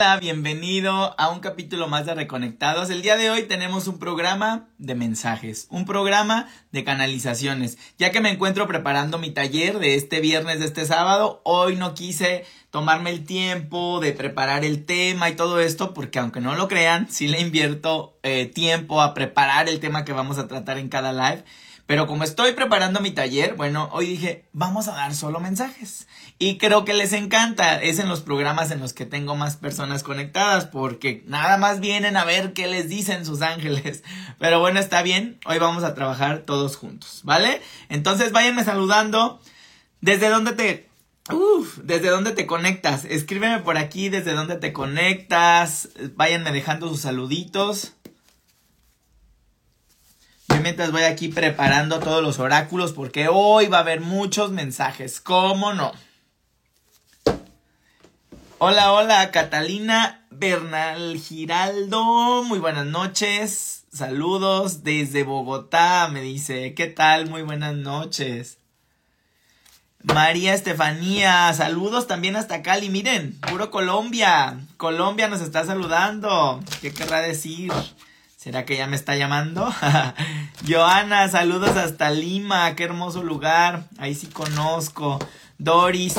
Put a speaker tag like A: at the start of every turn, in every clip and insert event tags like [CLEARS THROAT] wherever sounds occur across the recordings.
A: Hola, bienvenido a un capítulo más de Reconectados. El día de hoy tenemos un programa de mensajes, un programa de canalizaciones. Ya que me encuentro preparando mi taller de este viernes, de este sábado, hoy no quise tomarme el tiempo de preparar el tema y todo esto, porque aunque no lo crean, sí le invierto eh, tiempo a preparar el tema que vamos a tratar en cada live. Pero como estoy preparando mi taller, bueno, hoy dije, vamos a dar solo mensajes. Y creo que les encanta. Es en los programas en los que tengo más personas conectadas porque nada más vienen a ver qué les dicen sus ángeles. [LAUGHS] Pero bueno, está bien. Hoy vamos a trabajar todos juntos, ¿vale? Entonces váyanme saludando. ¿Desde dónde te... Uf, ¿desde dónde te conectas? Escríbeme por aquí desde dónde te conectas. Váyanme dejando sus saluditos mientras voy aquí preparando todos los oráculos porque hoy va a haber muchos mensajes, ¿cómo no? Hola, hola, Catalina Bernal Giraldo, muy buenas noches, saludos desde Bogotá, me dice, ¿qué tal? Muy buenas noches. María Estefanía, saludos también hasta Cali, miren, puro Colombia, Colombia nos está saludando, ¿qué querrá decir? ¿Será que ya me está llamando? [LAUGHS] Joana, saludos hasta Lima, qué hermoso lugar. Ahí sí conozco. Doris,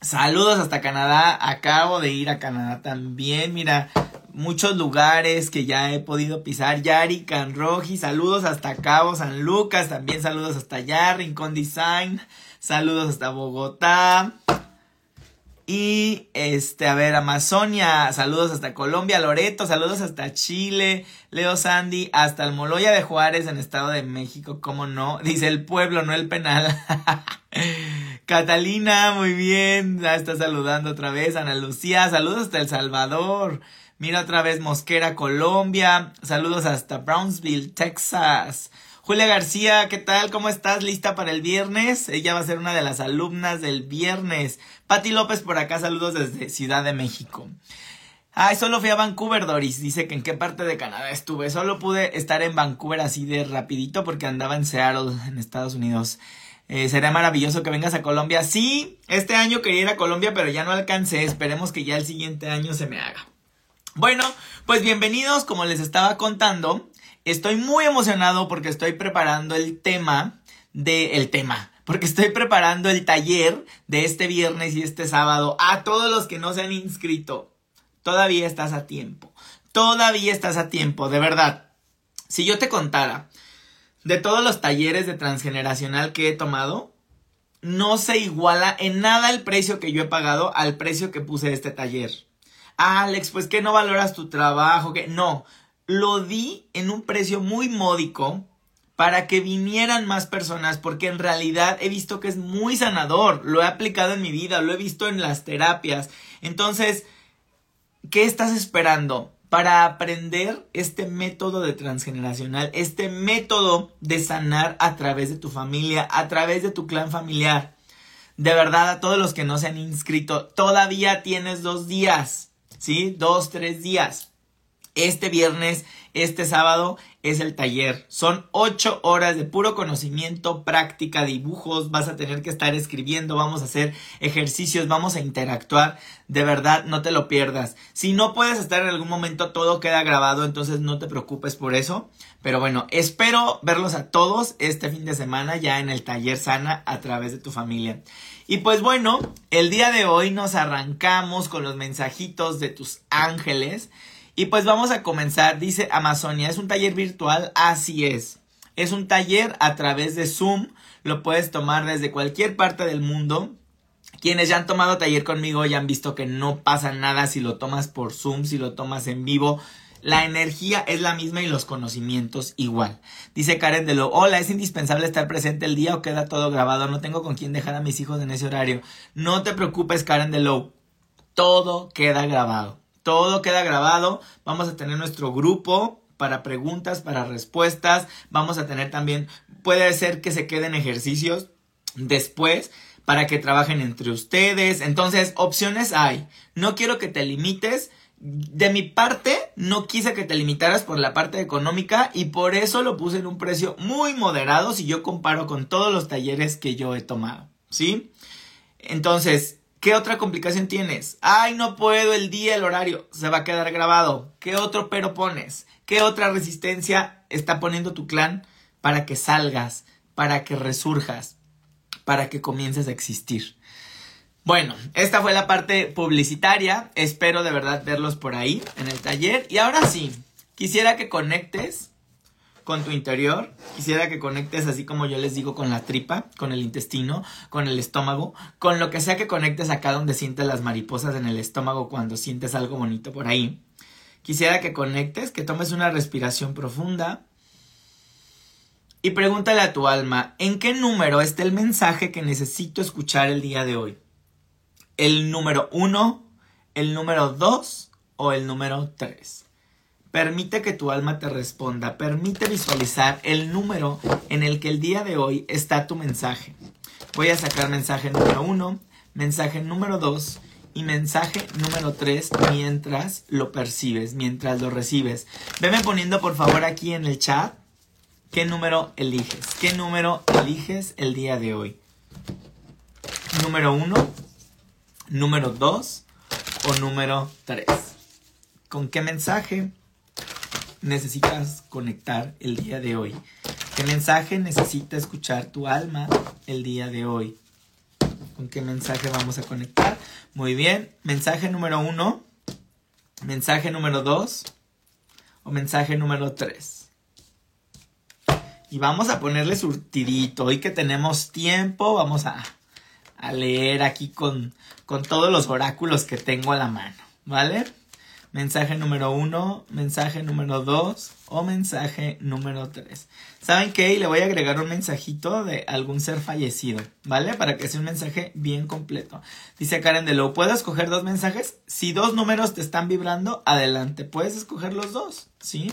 A: saludos hasta Canadá. Acabo de ir a Canadá también. Mira, muchos lugares que ya he podido pisar. Yari, Canroji, saludos hasta Cabo San Lucas. También saludos hasta allá. Rincón Design. Saludos hasta Bogotá. Y este, a ver, Amazonia, saludos hasta Colombia, Loreto, saludos hasta Chile, Leo Sandy, hasta el Moloya de Juárez en Estado de México, ¿cómo no? [LAUGHS] Dice el pueblo, no el penal. [LAUGHS] Catalina, muy bien, ya está saludando otra vez. Ana Lucía, saludos hasta El Salvador. Mira otra vez Mosquera, Colombia. Saludos hasta Brownsville, Texas. Julia García, ¿qué tal? ¿Cómo estás? ¿Lista para el viernes? Ella va a ser una de las alumnas del viernes. Pati López por acá, saludos desde Ciudad de México. Ay, solo fui a Vancouver, Doris. Dice que en qué parte de Canadá estuve. Solo pude estar en Vancouver así de rapidito porque andaba en Seattle, en Estados Unidos. Eh, sería maravilloso que vengas a Colombia. Sí, este año quería ir a Colombia, pero ya no alcancé. Esperemos que ya el siguiente año se me haga. Bueno, pues bienvenidos, como les estaba contando. Estoy muy emocionado porque estoy preparando el tema de el tema, porque estoy preparando el taller de este viernes y este sábado a todos los que no se han inscrito. Todavía estás a tiempo. Todavía estás a tiempo, de verdad. Si yo te contara de todos los talleres de transgeneracional que he tomado, no se iguala en nada el precio que yo he pagado al precio que puse este taller. Alex, pues que no valoras tu trabajo, que no, lo di en un precio muy módico para que vinieran más personas, porque en realidad he visto que es muy sanador, lo he aplicado en mi vida, lo he visto en las terapias. Entonces, ¿qué estás esperando? Para aprender este método de transgeneracional, este método de sanar a través de tu familia, a través de tu clan familiar. De verdad, a todos los que no se han inscrito, todavía tienes dos días, ¿sí? Dos, tres días este viernes, este sábado es el taller. Son ocho horas de puro conocimiento, práctica, dibujos. Vas a tener que estar escribiendo, vamos a hacer ejercicios, vamos a interactuar. De verdad, no te lo pierdas. Si no puedes estar en algún momento, todo queda grabado, entonces no te preocupes por eso. Pero bueno, espero verlos a todos este fin de semana ya en el taller sana a través de tu familia. Y pues bueno, el día de hoy nos arrancamos con los mensajitos de tus ángeles. Y pues vamos a comenzar, dice Amazonia, ¿es un taller virtual? Así es. Es un taller a través de Zoom, lo puedes tomar desde cualquier parte del mundo. Quienes ya han tomado taller conmigo ya han visto que no pasa nada si lo tomas por Zoom, si lo tomas en vivo. La energía es la misma y los conocimientos igual. Dice Karen de lo, hola, es indispensable estar presente el día o queda todo grabado. No tengo con quién dejar a mis hijos en ese horario. No te preocupes, Karen de lo, todo queda grabado. Todo queda grabado. Vamos a tener nuestro grupo para preguntas, para respuestas. Vamos a tener también, puede ser que se queden ejercicios después para que trabajen entre ustedes. Entonces, opciones hay. No quiero que te limites. De mi parte, no quise que te limitaras por la parte económica y por eso lo puse en un precio muy moderado si yo comparo con todos los talleres que yo he tomado. ¿Sí? Entonces, ¿Qué otra complicación tienes? Ay, no puedo el día, el horario. Se va a quedar grabado. ¿Qué otro pero pones? ¿Qué otra resistencia está poniendo tu clan para que salgas, para que resurjas, para que comiences a existir? Bueno, esta fue la parte publicitaria. Espero de verdad verlos por ahí en el taller. Y ahora sí, quisiera que conectes con tu interior. Quisiera que conectes así como yo les digo con la tripa, con el intestino, con el estómago, con lo que sea que conectes acá donde sientes las mariposas en el estómago cuando sientes algo bonito por ahí. Quisiera que conectes, que tomes una respiración profunda y pregúntale a tu alma, ¿en qué número está el mensaje que necesito escuchar el día de hoy? ¿El número 1, el número 2 o el número 3? Permite que tu alma te responda, permite visualizar el número en el que el día de hoy está tu mensaje. Voy a sacar mensaje número uno, mensaje número dos y mensaje número tres mientras lo percibes, mientras lo recibes. Veme poniendo por favor aquí en el chat qué número eliges, qué número eliges el día de hoy. Número uno, número dos o número tres. ¿Con qué mensaje? Necesitas conectar el día de hoy? ¿Qué mensaje necesita escuchar tu alma el día de hoy? ¿Con qué mensaje vamos a conectar? Muy bien. Mensaje número uno. Mensaje número dos. O mensaje número tres. Y vamos a ponerle surtidito. Hoy que tenemos tiempo, vamos a, a leer aquí con, con todos los oráculos que tengo a la mano. ¿Vale? Mensaje número uno, mensaje número dos o mensaje número tres. ¿Saben qué? Le voy a agregar un mensajito de algún ser fallecido, ¿vale? Para que sea un mensaje bien completo. Dice Karen de lo ¿puedo escoger dos mensajes? Si dos números te están vibrando, adelante, puedes escoger los dos, ¿sí?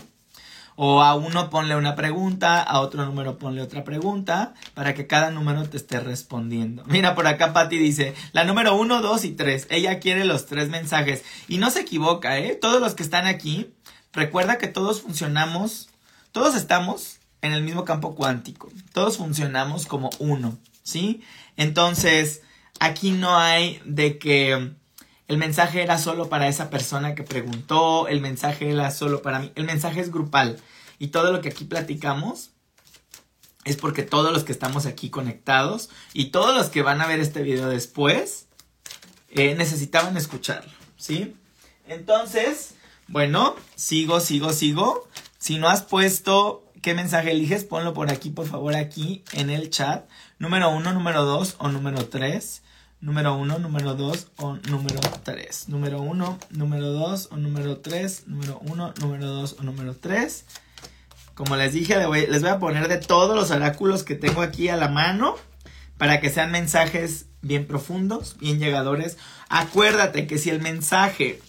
A: O a uno ponle una pregunta, a otro número ponle otra pregunta, para que cada número te esté respondiendo. Mira, por acá Patty dice, la número uno, dos y tres. Ella quiere los tres mensajes. Y no se equivoca, ¿eh? Todos los que están aquí, recuerda que todos funcionamos, todos estamos en el mismo campo cuántico. Todos funcionamos como uno, ¿sí? Entonces, aquí no hay de que el mensaje era solo para esa persona que preguntó, el mensaje era solo para mí, el mensaje es grupal. Y todo lo que aquí platicamos es porque todos los que estamos aquí conectados y todos los que van a ver este video después eh, necesitaban escucharlo, ¿sí? Entonces, bueno, sigo, sigo, sigo. Si no has puesto qué mensaje eliges, ponlo por aquí, por favor, aquí en el chat. Número uno, número dos o número tres número 1, número 2 o número 3. Número 1, número 2 o número 3. Número 1, número 2 o número 3. Como les dije, les voy a poner de todos los oráculos que tengo aquí a la mano para que sean mensajes bien profundos, bien llegadores. Acuérdate que si el mensaje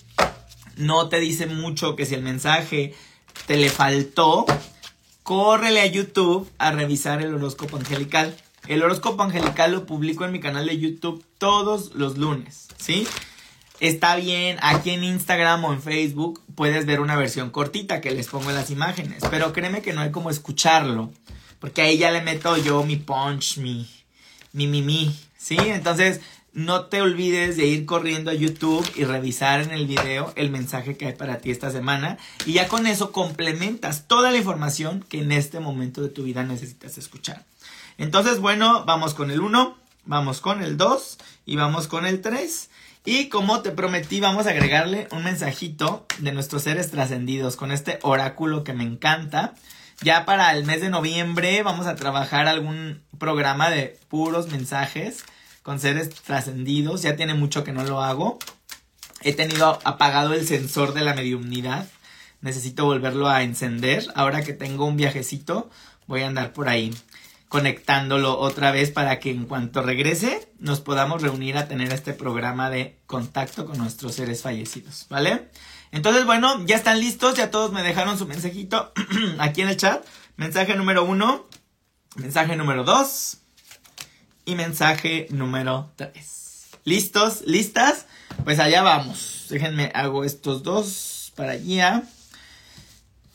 A: no te dice mucho, que si el mensaje te le faltó, córrele a YouTube a revisar el horóscopo angelical. El horóscopo angelical lo publico en mi canal de YouTube todos los lunes, ¿sí? Está bien, aquí en Instagram o en Facebook puedes ver una versión cortita que les pongo en las imágenes, pero créeme que no hay como escucharlo, porque ahí ya le meto yo mi punch, mi, mi, mi, mi, ¿sí? Entonces, no te olvides de ir corriendo a YouTube y revisar en el video el mensaje que hay para ti esta semana y ya con eso complementas toda la información que en este momento de tu vida necesitas escuchar. Entonces, bueno, vamos con el 1, vamos con el 2 y vamos con el 3. Y como te prometí, vamos a agregarle un mensajito de nuestros seres trascendidos con este oráculo que me encanta. Ya para el mes de noviembre vamos a trabajar algún programa de puros mensajes con seres trascendidos. Ya tiene mucho que no lo hago. He tenido apagado el sensor de la mediumnidad. Necesito volverlo a encender. Ahora que tengo un viajecito, voy a andar por ahí conectándolo otra vez para que en cuanto regrese nos podamos reunir a tener este programa de contacto con nuestros seres fallecidos, ¿vale? Entonces, bueno, ya están listos, ya todos me dejaron su mensajito [CLEARS THROAT] aquí en el chat. Mensaje número uno, mensaje número dos y mensaje número tres. ¿Listos? ¿Listas? Pues allá vamos. Déjenme, hago estos dos para allá.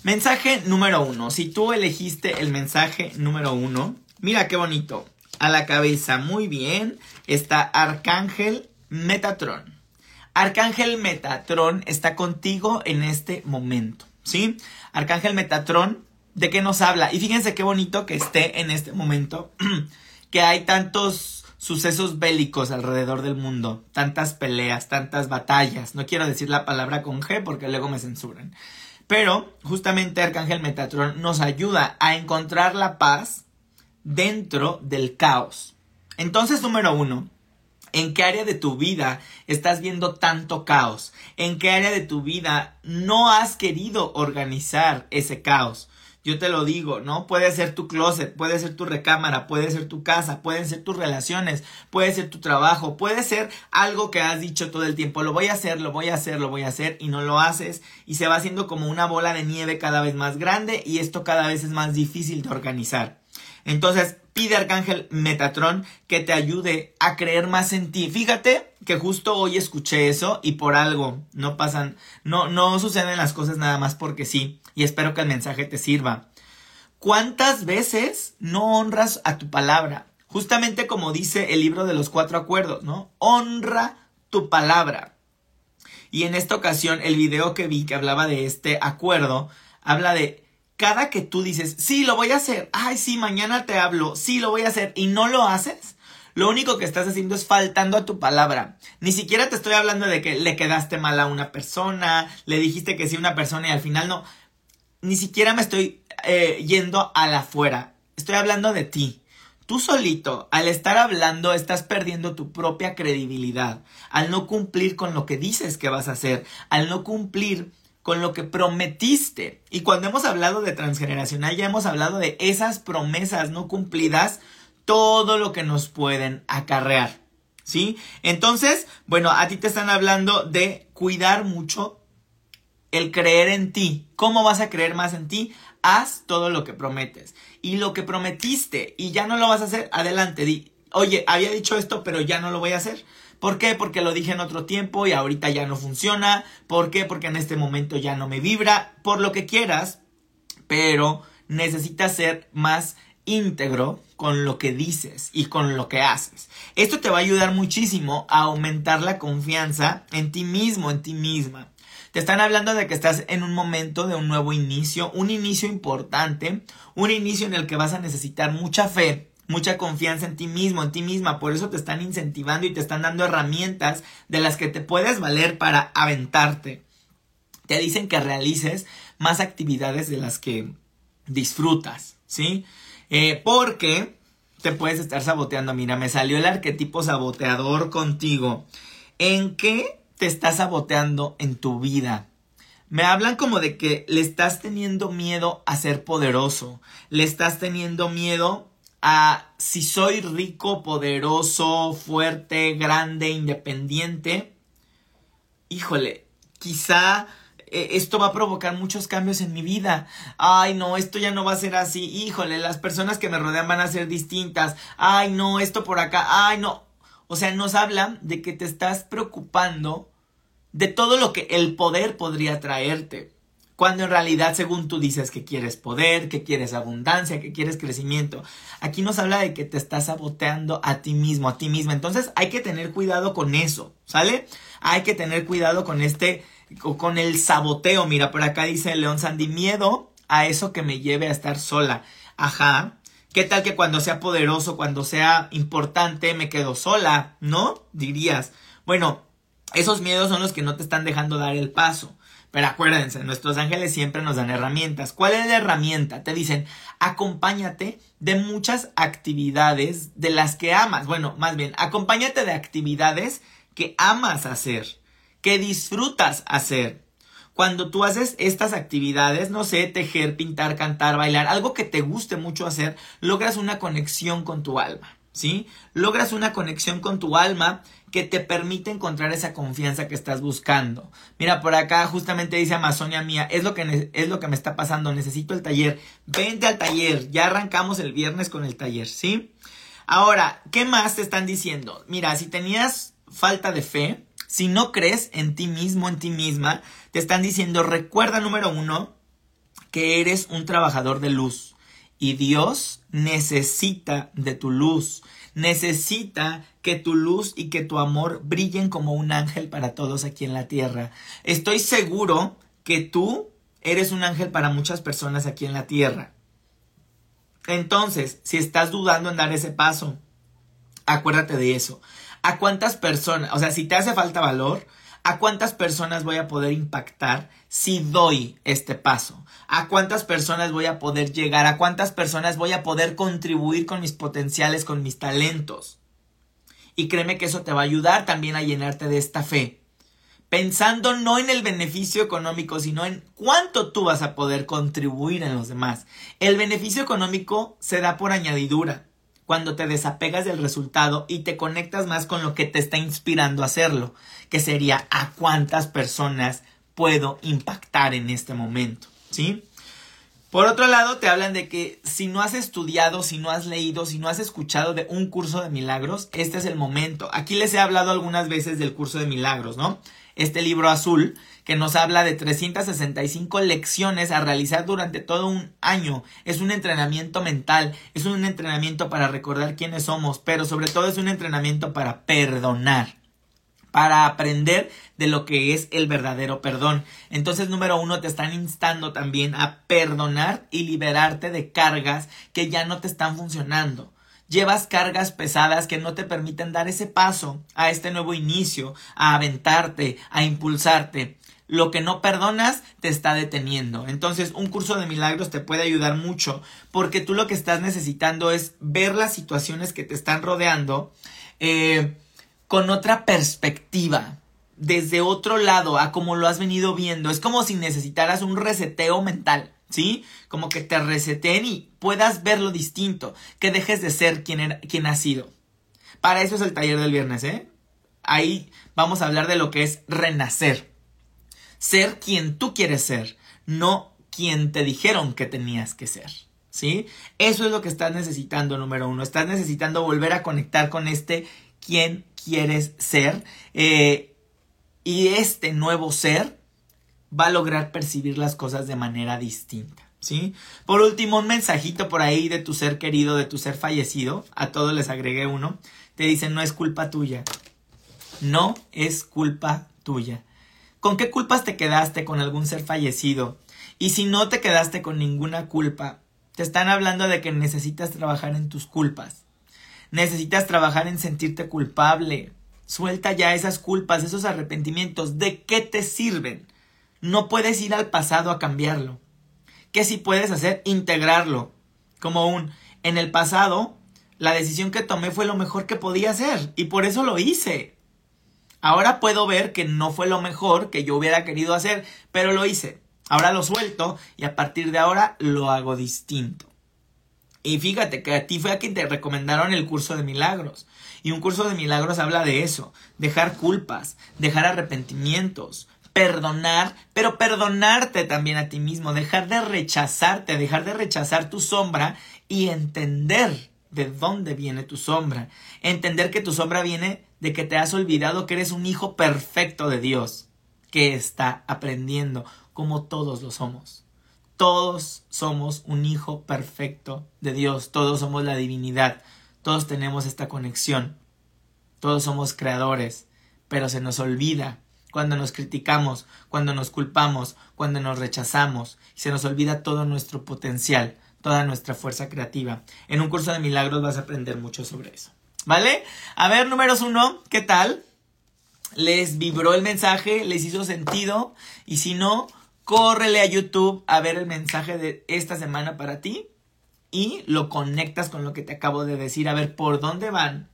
A: Mensaje número uno. Si tú elegiste el mensaje número uno, Mira qué bonito. A la cabeza, muy bien. Está Arcángel Metatrón. Arcángel Metatrón está contigo en este momento, ¿sí? Arcángel Metatrón, ¿de qué nos habla? Y fíjense qué bonito que esté en este momento, [CLEARS THROAT] que hay tantos sucesos bélicos alrededor del mundo, tantas peleas, tantas batallas. No quiero decir la palabra con G porque luego me censuran. Pero justamente Arcángel Metatrón nos ayuda a encontrar la paz dentro del caos. Entonces, número uno, ¿en qué área de tu vida estás viendo tanto caos? ¿En qué área de tu vida no has querido organizar ese caos? Yo te lo digo, ¿no? Puede ser tu closet, puede ser tu recámara, puede ser tu casa, pueden ser tus relaciones, puede ser tu trabajo, puede ser algo que has dicho todo el tiempo, lo voy a hacer, lo voy a hacer, lo voy a hacer y no lo haces y se va haciendo como una bola de nieve cada vez más grande y esto cada vez es más difícil de organizar. Entonces, pide Arcángel Metatron que te ayude a creer más en ti. Fíjate que justo hoy escuché eso y por algo no pasan, no, no suceden las cosas nada más porque sí. Y espero que el mensaje te sirva. ¿Cuántas veces no honras a tu palabra? Justamente como dice el libro de los cuatro acuerdos, ¿no? Honra tu palabra. Y en esta ocasión, el video que vi que hablaba de este acuerdo, habla de cada que tú dices, sí, lo voy a hacer, ay, sí, mañana te hablo, sí, lo voy a hacer, y no lo haces, lo único que estás haciendo es faltando a tu palabra. Ni siquiera te estoy hablando de que le quedaste mal a una persona, le dijiste que sí a una persona y al final no. Ni siquiera me estoy eh, yendo a la afuera. Estoy hablando de ti. Tú solito, al estar hablando, estás perdiendo tu propia credibilidad. Al no cumplir con lo que dices que vas a hacer. Al no cumplir con lo que prometiste. Y cuando hemos hablado de transgeneracional, ya hemos hablado de esas promesas no cumplidas, todo lo que nos pueden acarrear. ¿Sí? Entonces, bueno, a ti te están hablando de cuidar mucho el creer en ti. ¿Cómo vas a creer más en ti? Haz todo lo que prometes. Y lo que prometiste y ya no lo vas a hacer, adelante, di, oye, había dicho esto, pero ya no lo voy a hacer. ¿Por qué? Porque lo dije en otro tiempo y ahorita ya no funciona. ¿Por qué? Porque en este momento ya no me vibra. Por lo que quieras. Pero necesitas ser más íntegro con lo que dices y con lo que haces. Esto te va a ayudar muchísimo a aumentar la confianza en ti mismo, en ti misma. Te están hablando de que estás en un momento de un nuevo inicio, un inicio importante, un inicio en el que vas a necesitar mucha fe, mucha confianza en ti mismo, en ti misma. Por eso te están incentivando y te están dando herramientas de las que te puedes valer para aventarte. Te dicen que realices más actividades de las que disfrutas, ¿sí? Eh, porque te puedes estar saboteando. Mira, me salió el arquetipo saboteador contigo. ¿En qué te estás saboteando en tu vida? Me hablan como de que le estás teniendo miedo a ser poderoso. Le estás teniendo miedo a si soy rico, poderoso, fuerte, grande, independiente, híjole, quizá eh, esto va a provocar muchos cambios en mi vida. Ay, no, esto ya no va a ser así. Híjole, las personas que me rodean van a ser distintas. Ay, no, esto por acá. Ay, no. O sea, nos hablan de que te estás preocupando de todo lo que el poder podría traerte. Cuando en realidad, según tú dices que quieres poder, que quieres abundancia, que quieres crecimiento, aquí nos habla de que te estás saboteando a ti mismo, a ti misma. Entonces hay que tener cuidado con eso, ¿sale? Hay que tener cuidado con este, con el saboteo. Mira, por acá dice León Sandy, miedo a eso que me lleve a estar sola. Ajá. ¿Qué tal que cuando sea poderoso, cuando sea importante, me quedo sola? ¿No? Dirías. Bueno, esos miedos son los que no te están dejando dar el paso. Pero acuérdense, nuestros ángeles siempre nos dan herramientas. ¿Cuál es la herramienta? Te dicen, acompáñate de muchas actividades de las que amas. Bueno, más bien, acompáñate de actividades que amas hacer, que disfrutas hacer. Cuando tú haces estas actividades, no sé, tejer, pintar, cantar, bailar, algo que te guste mucho hacer, logras una conexión con tu alma. ¿Sí? Logras una conexión con tu alma que te permite encontrar esa confianza que estás buscando. Mira, por acá justamente dice Amazonia mía, es lo que es lo que me está pasando, necesito el taller. Vente al taller, ya arrancamos el viernes con el taller, ¿sí? Ahora, ¿qué más te están diciendo? Mira, si tenías falta de fe, si no crees en ti mismo, en ti misma, te están diciendo, recuerda número uno, que eres un trabajador de luz y Dios necesita de tu luz, necesita que tu luz y que tu amor brillen como un ángel para todos aquí en la tierra. Estoy seguro que tú eres un ángel para muchas personas aquí en la tierra. Entonces, si estás dudando en dar ese paso, acuérdate de eso. ¿A cuántas personas, o sea, si te hace falta valor, ¿a cuántas personas voy a poder impactar si doy este paso? ¿A cuántas personas voy a poder llegar? ¿A cuántas personas voy a poder contribuir con mis potenciales, con mis talentos? Y créeme que eso te va a ayudar también a llenarte de esta fe. Pensando no en el beneficio económico, sino en cuánto tú vas a poder contribuir en los demás. El beneficio económico se da por añadidura cuando te desapegas del resultado y te conectas más con lo que te está inspirando a hacerlo, que sería a cuántas personas puedo impactar en este momento, ¿sí? Por otro lado, te hablan de que si no has estudiado, si no has leído, si no has escuchado de un curso de milagros, este es el momento. Aquí les he hablado algunas veces del curso de milagros, ¿no? Este libro azul que nos habla de 365 lecciones a realizar durante todo un año. Es un entrenamiento mental, es un entrenamiento para recordar quiénes somos, pero sobre todo es un entrenamiento para perdonar para aprender de lo que es el verdadero perdón. Entonces, número uno, te están instando también a perdonar y liberarte de cargas que ya no te están funcionando. Llevas cargas pesadas que no te permiten dar ese paso a este nuevo inicio, a aventarte, a impulsarte. Lo que no perdonas te está deteniendo. Entonces, un curso de milagros te puede ayudar mucho porque tú lo que estás necesitando es ver las situaciones que te están rodeando. Eh, con otra perspectiva, desde otro lado a como lo has venido viendo. Es como si necesitaras un reseteo mental, ¿sí? Como que te reseten y puedas verlo distinto, que dejes de ser quien, era, quien sido. Para eso es el taller del viernes, ¿eh? Ahí vamos a hablar de lo que es renacer. Ser quien tú quieres ser, no quien te dijeron que tenías que ser. ¿Sí? Eso es lo que estás necesitando, número uno. Estás necesitando volver a conectar con este quien quieres ser. Eh, y este nuevo ser va a lograr percibir las cosas de manera distinta. ¿Sí? Por último, un mensajito por ahí de tu ser querido, de tu ser fallecido. A todos les agregué uno. Te dicen, no es culpa tuya. No es culpa tuya. ¿Con qué culpas te quedaste con algún ser fallecido? Y si no te quedaste con ninguna culpa, te están hablando de que necesitas trabajar en tus culpas. Necesitas trabajar en sentirte culpable. Suelta ya esas culpas, esos arrepentimientos. ¿De qué te sirven? No puedes ir al pasado a cambiarlo. ¿Qué sí puedes hacer? Integrarlo. Como un, en el pasado, la decisión que tomé fue lo mejor que podía hacer y por eso lo hice. Ahora puedo ver que no fue lo mejor que yo hubiera querido hacer, pero lo hice. Ahora lo suelto y a partir de ahora lo hago distinto. Y fíjate que a ti fue a quien te recomendaron el curso de milagros. Y un curso de milagros habla de eso, dejar culpas, dejar arrepentimientos, perdonar, pero perdonarte también a ti mismo, dejar de rechazarte, dejar de rechazar tu sombra y entender de dónde viene tu sombra. Entender que tu sombra viene de que te has olvidado que eres un hijo perfecto de Dios, que está aprendiendo como todos lo somos. Todos somos un hijo perfecto de Dios, todos somos la divinidad, todos tenemos esta conexión, todos somos creadores, pero se nos olvida cuando nos criticamos, cuando nos culpamos, cuando nos rechazamos, y se nos olvida todo nuestro potencial, toda nuestra fuerza creativa. En un curso de milagros vas a aprender mucho sobre eso. ¿Vale? A ver, números uno, ¿qué tal? ¿Les vibró el mensaje? ¿Les hizo sentido? Y si no, córrele a YouTube a ver el mensaje de esta semana para ti y lo conectas con lo que te acabo de decir, a ver por dónde van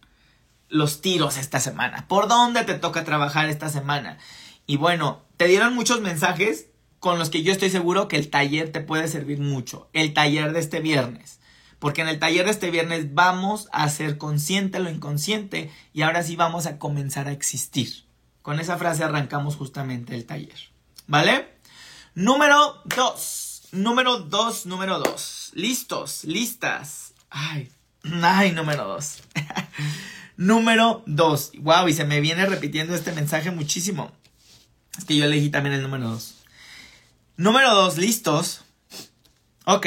A: los tiros esta semana, por dónde te toca trabajar esta semana. Y bueno, te dieron muchos mensajes con los que yo estoy seguro que el taller te puede servir mucho, el taller de este viernes. Porque en el taller de este viernes vamos a ser consciente lo inconsciente y ahora sí vamos a comenzar a existir. Con esa frase arrancamos justamente el taller. ¿Vale? Número 2. Número 2, número 2. Listos, listas. Ay, ay, número 2. [LAUGHS] número 2. Wow, y se me viene repitiendo este mensaje muchísimo. Es que yo elegí también el número 2. Número 2, listos. Ok,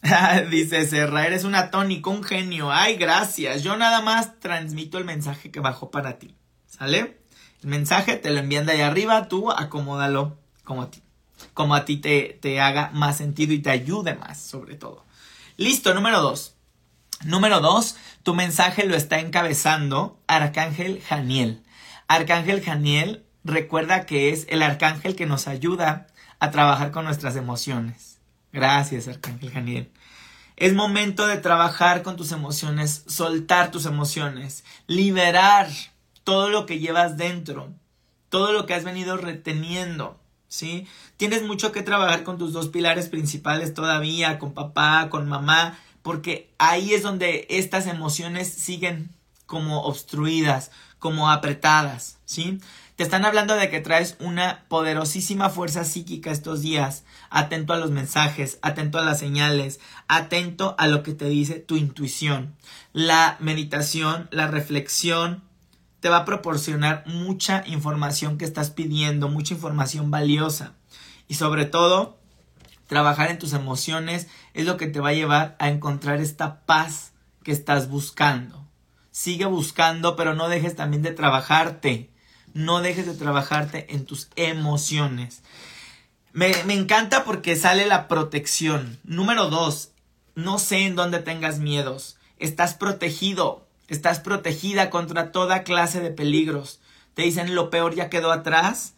A: [LAUGHS] Dice Serra, eres una tónica, un genio. Ay, gracias. Yo nada más transmito el mensaje que bajó para ti. ¿Sale? El mensaje te lo envían de ahí arriba, tú acomódalo como ti. Como a ti te, te haga más sentido y te ayude más, sobre todo. Listo, número dos. Número dos, tu mensaje lo está encabezando Arcángel Janiel. Arcángel Janiel, recuerda que es el arcángel que nos ayuda a trabajar con nuestras emociones. Gracias, Arcángel Janiel. Es momento de trabajar con tus emociones, soltar tus emociones, liberar todo lo que llevas dentro, todo lo que has venido reteniendo, ¿sí? Tienes mucho que trabajar con tus dos pilares principales todavía, con papá, con mamá, porque ahí es donde estas emociones siguen como obstruidas, como apretadas, ¿sí? Te están hablando de que traes una poderosísima fuerza psíquica estos días, atento a los mensajes, atento a las señales, atento a lo que te dice tu intuición. La meditación, la reflexión, te va a proporcionar mucha información que estás pidiendo, mucha información valiosa. Y sobre todo, trabajar en tus emociones es lo que te va a llevar a encontrar esta paz que estás buscando. Sigue buscando, pero no dejes también de trabajarte. No dejes de trabajarte en tus emociones. Me, encanta porque sale la protección. Número dos, no sé en dónde tengas miedos. Estás protegido. Estás protegida contra toda clase de peligros. Te dicen lo peor ya quedó atrás.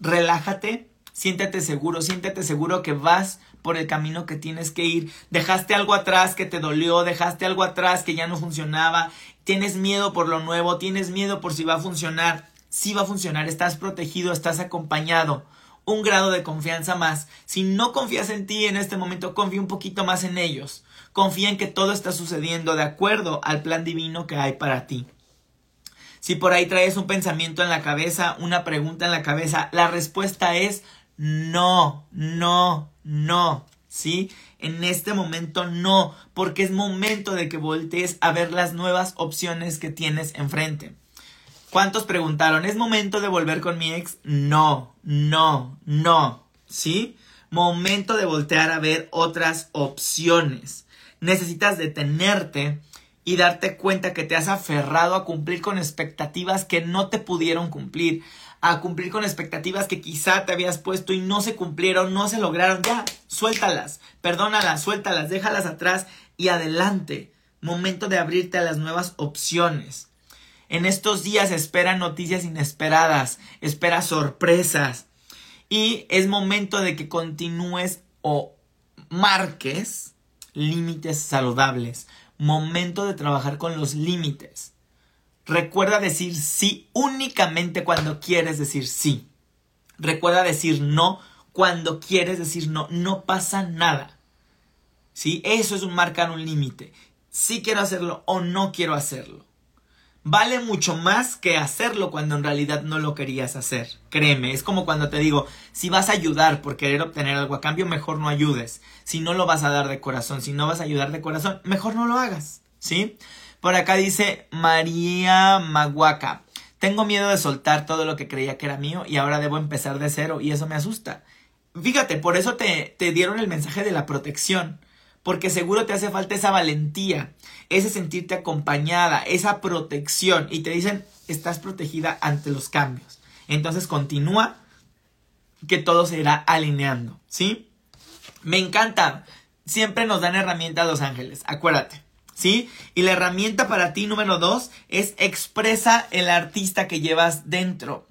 A: Relájate, siéntete seguro, siéntete seguro que vas por el camino que tienes que ir. Dejaste algo atrás que te dolió, dejaste algo atrás que ya no funcionaba. Tienes miedo por lo nuevo, tienes miedo por si va a funcionar. Sí va a funcionar, estás protegido, estás acompañado. Un grado de confianza más. Si no confías en ti en este momento, confía un poquito más en ellos. Confía en que todo está sucediendo de acuerdo al plan divino que hay para ti. Si por ahí traes un pensamiento en la cabeza, una pregunta en la cabeza, la respuesta es no, no, no. ¿Sí? En este momento no, porque es momento de que voltees a ver las nuevas opciones que tienes enfrente. ¿Cuántos preguntaron? ¿Es momento de volver con mi ex? No, no, no. ¿Sí? Momento de voltear a ver otras opciones necesitas detenerte y darte cuenta que te has aferrado a cumplir con expectativas que no te pudieron cumplir, a cumplir con expectativas que quizá te habías puesto y no se cumplieron, no se lograron, ya, suéltalas, perdónalas, suéltalas, déjalas atrás y adelante. Momento de abrirte a las nuevas opciones. En estos días espera noticias inesperadas, espera sorpresas y es momento de que continúes o marques límites saludables. Momento de trabajar con los límites. Recuerda decir sí únicamente cuando quieres decir sí. Recuerda decir no cuando quieres decir no. No pasa nada. ¿Sí? Eso es un marcar un límite. Sí quiero hacerlo o no quiero hacerlo vale mucho más que hacerlo cuando en realidad no lo querías hacer. Créeme, es como cuando te digo, si vas a ayudar por querer obtener algo a cambio, mejor no ayudes. Si no lo vas a dar de corazón, si no vas a ayudar de corazón, mejor no lo hagas, ¿sí? Por acá dice María Maguaca. Tengo miedo de soltar todo lo que creía que era mío y ahora debo empezar de cero y eso me asusta. Fíjate, por eso te, te dieron el mensaje de la protección porque seguro te hace falta esa valentía, ese sentirte acompañada, esa protección y te dicen estás protegida ante los cambios. Entonces continúa que todo se irá alineando, ¿sí? Me encanta. Siempre nos dan herramientas los ángeles, acuérdate. ¿Sí? Y la herramienta para ti número dos es expresa el artista que llevas dentro.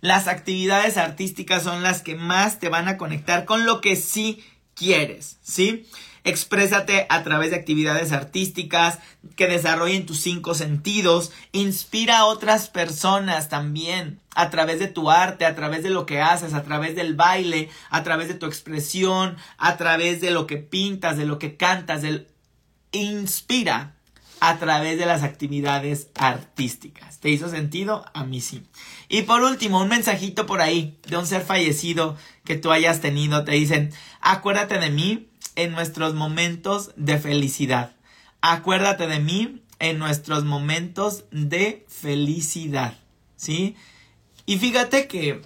A: Las actividades artísticas son las que más te van a conectar con lo que sí quieres, ¿sí? Exprésate a través de actividades artísticas que desarrollen tus cinco sentidos. Inspira a otras personas también a través de tu arte, a través de lo que haces, a través del baile, a través de tu expresión, a través de lo que pintas, de lo que cantas. Del... Inspira a través de las actividades artísticas. ¿Te hizo sentido? A mí sí. Y por último, un mensajito por ahí de un ser fallecido que tú hayas tenido. Te dicen, acuérdate de mí en nuestros momentos de felicidad. Acuérdate de mí en nuestros momentos de felicidad. ¿Sí? Y fíjate que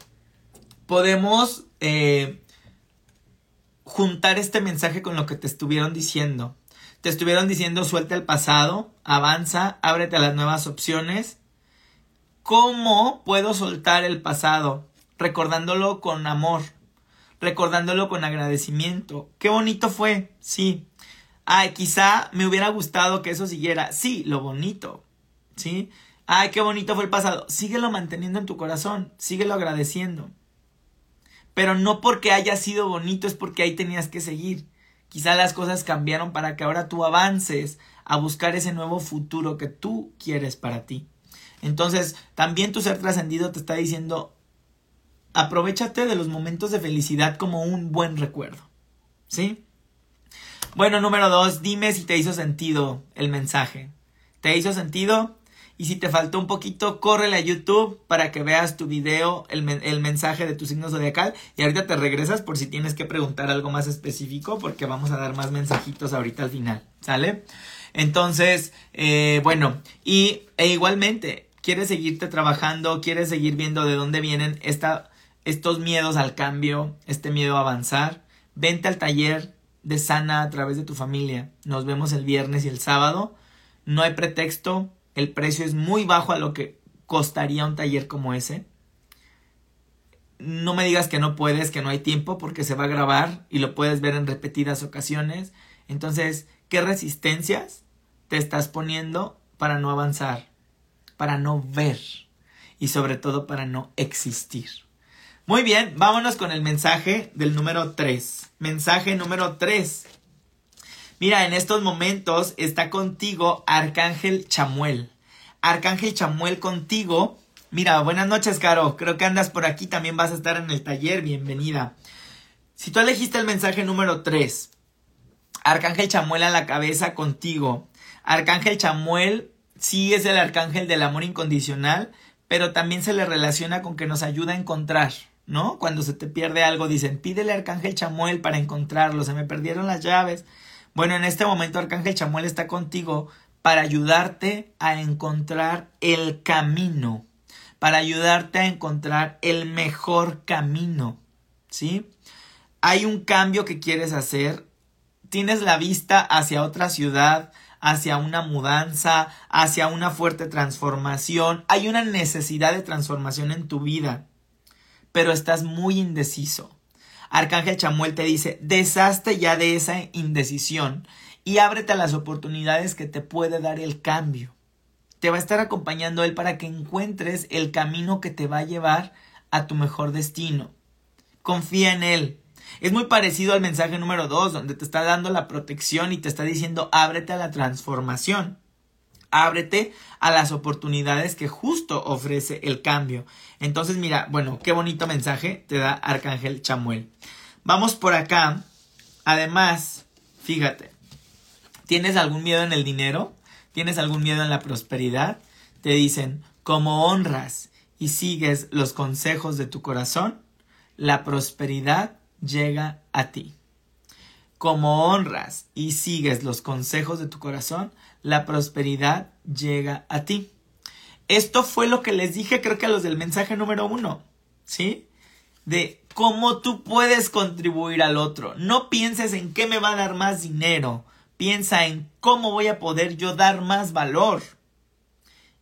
A: podemos eh, juntar este mensaje con lo que te estuvieron diciendo. Te estuvieron diciendo suelta el pasado, avanza, ábrete a las nuevas opciones. ¿Cómo puedo soltar el pasado? Recordándolo con amor, recordándolo con agradecimiento. Qué bonito fue, sí. Ay, quizá me hubiera gustado que eso siguiera. Sí, lo bonito, ¿sí? Ay, qué bonito fue el pasado. Síguelo manteniendo en tu corazón, síguelo agradeciendo. Pero no porque haya sido bonito, es porque ahí tenías que seguir. Quizá las cosas cambiaron para que ahora tú avances a buscar ese nuevo futuro que tú quieres para ti. Entonces, también tu ser trascendido te está diciendo, aprovechate de los momentos de felicidad como un buen recuerdo. ¿Sí? Bueno, número dos, dime si te hizo sentido el mensaje. ¿Te hizo sentido? Y si te faltó un poquito, córrele a YouTube para que veas tu video, el, mensaje de tu signo zodiacal. Y ahorita te regresas por si tienes que preguntar algo más específico, porque vamos a dar más mensajitos ahorita al final. ¿Sale? Entonces, eh, bueno, y e igualmente, quieres seguirte trabajando, quieres seguir viendo de dónde vienen esta, estos miedos al cambio, este miedo a avanzar, vente al taller de sana a través de tu familia. Nos vemos el viernes y el sábado. No hay pretexto, el precio es muy bajo a lo que costaría un taller como ese. No me digas que no puedes, que no hay tiempo, porque se va a grabar y lo puedes ver en repetidas ocasiones. Entonces, ¿qué resistencias te estás poniendo para no avanzar, para no ver y sobre todo para no existir? Muy bien, vámonos con el mensaje del número 3. Mensaje número 3. Mira, en estos momentos está contigo Arcángel Chamuel. Arcángel Chamuel contigo. Mira, buenas noches, Caro. Creo que andas por aquí, también vas a estar en el taller. Bienvenida. Si tú elegiste el mensaje número 3, Arcángel Chamuel a la cabeza contigo. Arcángel Chamuel sí es el arcángel del amor incondicional, pero también se le relaciona con que nos ayuda a encontrar, ¿no? Cuando se te pierde algo, dicen, pídele a Arcángel Chamuel para encontrarlo, se me perdieron las llaves. Bueno, en este momento Arcángel Chamuel está contigo para ayudarte a encontrar el camino, para ayudarte a encontrar el mejor camino, ¿sí? Hay un cambio que quieres hacer, tienes la vista hacia otra ciudad, hacia una mudanza, hacia una fuerte transformación, hay una necesidad de transformación en tu vida, pero estás muy indeciso. Arcángel Chamuel te dice, deshazte ya de esa indecisión y ábrete a las oportunidades que te puede dar el cambio. Te va a estar acompañando Él para que encuentres el camino que te va a llevar a tu mejor destino. Confía en Él. Es muy parecido al mensaje número 2, donde te está dando la protección y te está diciendo ábrete a la transformación. Ábrete a las oportunidades que justo ofrece el cambio. Entonces, mira, bueno, qué bonito mensaje te da Arcángel Chamuel. Vamos por acá. Además, fíjate, ¿tienes algún miedo en el dinero? ¿Tienes algún miedo en la prosperidad? Te dicen, como honras y sigues los consejos de tu corazón, la prosperidad llega a ti. Como honras y sigues los consejos de tu corazón, la prosperidad llega a ti. Esto fue lo que les dije, creo que a los del mensaje número uno, ¿sí? De cómo tú puedes contribuir al otro. No pienses en qué me va a dar más dinero. Piensa en cómo voy a poder yo dar más valor.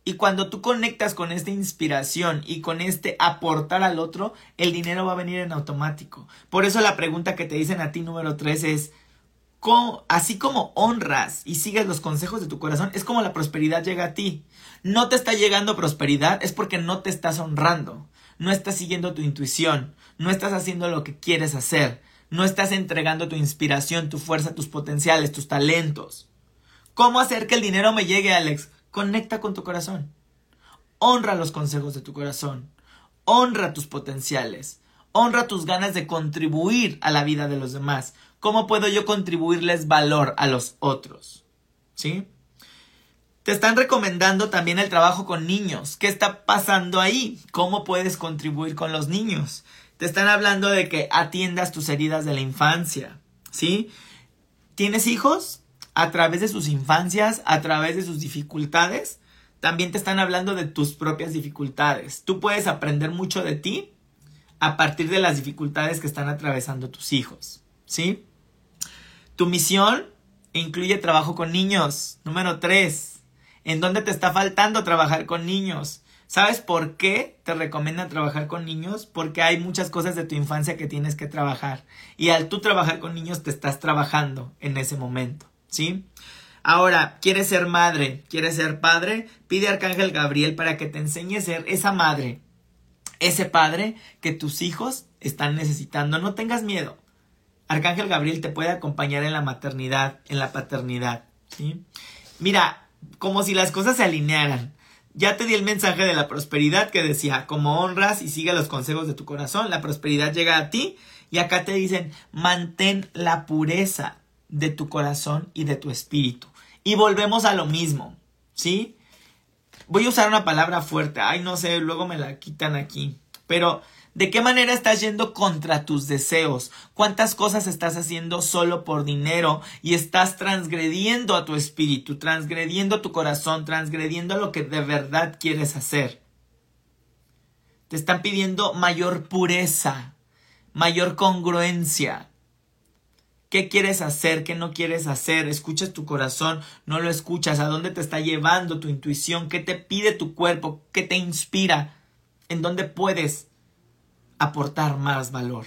A: Y cuando tú conectas con esta inspiración y con este aportar al otro, el dinero va a venir en automático. Por eso la pregunta que te dicen a ti número tres es, así como honras y sigues los consejos de tu corazón, es como la prosperidad llega a ti. No te está llegando prosperidad, es porque no te estás honrando, no estás siguiendo tu intuición, no estás haciendo lo que quieres hacer, no estás entregando tu inspiración, tu fuerza, tus potenciales, tus talentos. ¿Cómo hacer que el dinero me llegue, Alex? Conecta con tu corazón. Honra los consejos de tu corazón. Honra tus potenciales. Honra tus ganas de contribuir a la vida de los demás. ¿Cómo puedo yo contribuirles valor a los otros? ¿Sí? Te están recomendando también el trabajo con niños. ¿Qué está pasando ahí? ¿Cómo puedes contribuir con los niños? Te están hablando de que atiendas tus heridas de la infancia. ¿Sí? ¿Tienes hijos? A través de sus infancias, a través de sus dificultades, también te están hablando de tus propias dificultades. Tú puedes aprender mucho de ti a partir de las dificultades que están atravesando tus hijos. ¿sí? Tu misión incluye trabajo con niños. Número tres, ¿en dónde te está faltando trabajar con niños? ¿Sabes por qué te recomiendan trabajar con niños? Porque hay muchas cosas de tu infancia que tienes que trabajar. Y al tú trabajar con niños te estás trabajando en ese momento, ¿sí? Ahora, ¿quieres ser madre? ¿Quieres ser padre? Pide a Arcángel Gabriel para que te enseñe a ser esa madre, ese padre que tus hijos están necesitando. No tengas miedo. Arcángel Gabriel te puede acompañar en la maternidad, en la paternidad, ¿sí? Mira, como si las cosas se alinearan. Ya te di el mensaje de la prosperidad que decía, como honras y sigue los consejos de tu corazón, la prosperidad llega a ti. Y acá te dicen, mantén la pureza de tu corazón y de tu espíritu. Y volvemos a lo mismo, ¿sí? Voy a usar una palabra fuerte, ay no sé, luego me la quitan aquí, pero ¿De qué manera estás yendo contra tus deseos? ¿Cuántas cosas estás haciendo solo por dinero y estás transgrediendo a tu espíritu, transgrediendo tu corazón, transgrediendo lo que de verdad quieres hacer? Te están pidiendo mayor pureza, mayor congruencia. ¿Qué quieres hacer? ¿Qué no quieres hacer? Escuchas tu corazón, no lo escuchas. ¿A dónde te está llevando tu intuición? ¿Qué te pide tu cuerpo? ¿Qué te inspira? ¿En dónde puedes aportar más valor.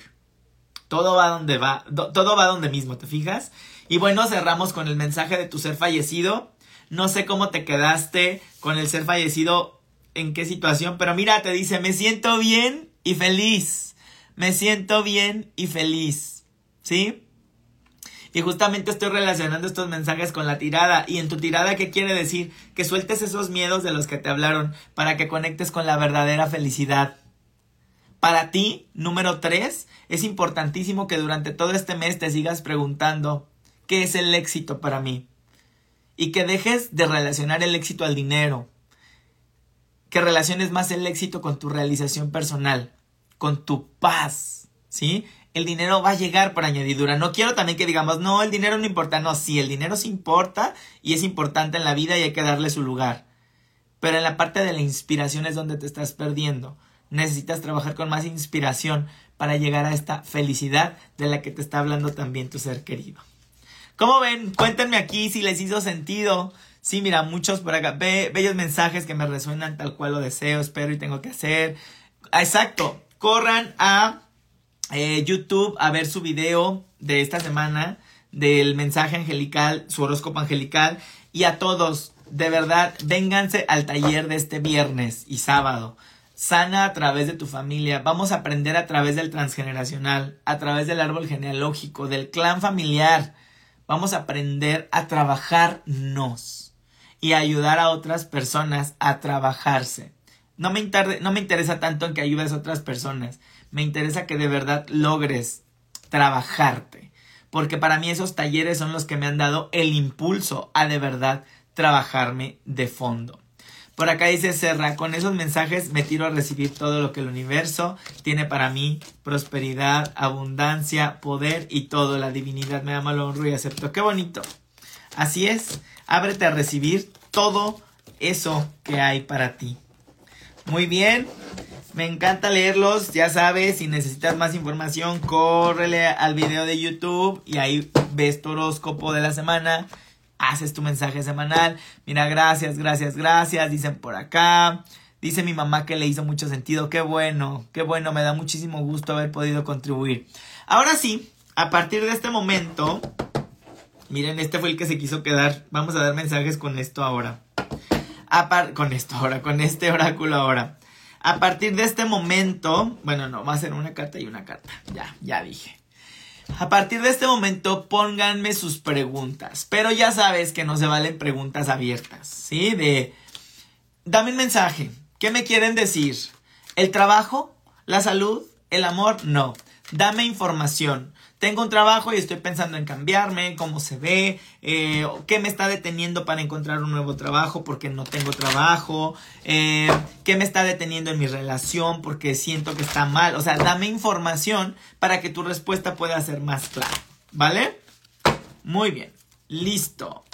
A: Todo va donde va, todo va donde mismo, ¿te fijas? Y bueno, cerramos con el mensaje de tu ser fallecido. No sé cómo te quedaste con el ser fallecido, en qué situación, pero mira, te dice, me siento bien y feliz. Me siento bien y feliz. ¿Sí? Y justamente estoy relacionando estos mensajes con la tirada. Y en tu tirada, ¿qué quiere decir? Que sueltes esos miedos de los que te hablaron para que conectes con la verdadera felicidad. Para ti, número tres, es importantísimo que durante todo este mes te sigas preguntando ¿qué es el éxito para mí? Y que dejes de relacionar el éxito al dinero. Que relaciones más el éxito con tu realización personal, con tu paz, ¿sí? El dinero va a llegar por añadidura. No quiero también que digamos, no, el dinero no importa. No, sí, el dinero sí importa y es importante en la vida y hay que darle su lugar. Pero en la parte de la inspiración es donde te estás perdiendo necesitas trabajar con más inspiración para llegar a esta felicidad de la que te está hablando también tu ser querido. ¿Cómo ven? Cuéntenme aquí si les hizo sentido. Sí, mira, muchos por acá, bellos mensajes que me resuenan tal cual lo deseo, espero y tengo que hacer. Exacto, corran a eh, YouTube a ver su video de esta semana del mensaje angelical, su horóscopo angelical. Y a todos, de verdad, vénganse al taller de este viernes y sábado. Sana a través de tu familia. Vamos a aprender a través del transgeneracional, a través del árbol genealógico, del clan familiar. Vamos a aprender a trabajarnos y a ayudar a otras personas a trabajarse. No me, no me interesa tanto en que ayudes a otras personas. Me interesa que de verdad logres trabajarte. Porque para mí esos talleres son los que me han dado el impulso a de verdad trabajarme de fondo. Por acá dice Serra, con esos mensajes me tiro a recibir todo lo que el universo tiene para mí, prosperidad, abundancia, poder y todo. La divinidad me ama, lo honro y acepto. Qué bonito. Así es, ábrete a recibir todo eso que hay para ti. Muy bien, me encanta leerlos, ya sabes, si necesitas más información, córrele al video de YouTube y ahí ves tu horóscopo de la semana haces tu mensaje semanal. Mira, gracias, gracias, gracias. Dicen por acá. Dice mi mamá que le hizo mucho sentido. Qué bueno, qué bueno. Me da muchísimo gusto haber podido contribuir. Ahora sí, a partir de este momento. Miren, este fue el que se quiso quedar. Vamos a dar mensajes con esto ahora. con esto ahora, con este oráculo ahora. A partir de este momento, bueno, no, va a ser una carta y una carta. Ya, ya dije. A partir de este momento, pónganme sus preguntas. Pero ya sabes que no se valen preguntas abiertas, ¿sí? De, dame un mensaje. ¿Qué me quieren decir? ¿El trabajo? ¿La salud? ¿El amor? No. Dame información tengo un trabajo y estoy pensando en cambiarme, cómo se ve, eh, qué me está deteniendo para encontrar un nuevo trabajo porque no tengo trabajo, eh, qué me está deteniendo en mi relación porque siento que está mal. O sea, dame información para que tu respuesta pueda ser más clara. ¿Vale? Muy bien. Listo.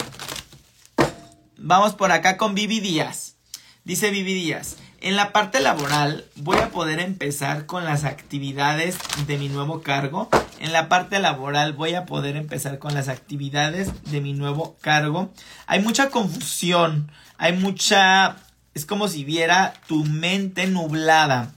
A: Vamos por acá con Vivi Díaz. Dice Vivi Díaz. En la parte laboral voy a poder empezar con las actividades de mi nuevo cargo en la parte laboral voy a poder empezar con las actividades de mi nuevo cargo. Hay mucha confusión, hay mucha... Es como si viera tu mente nublada.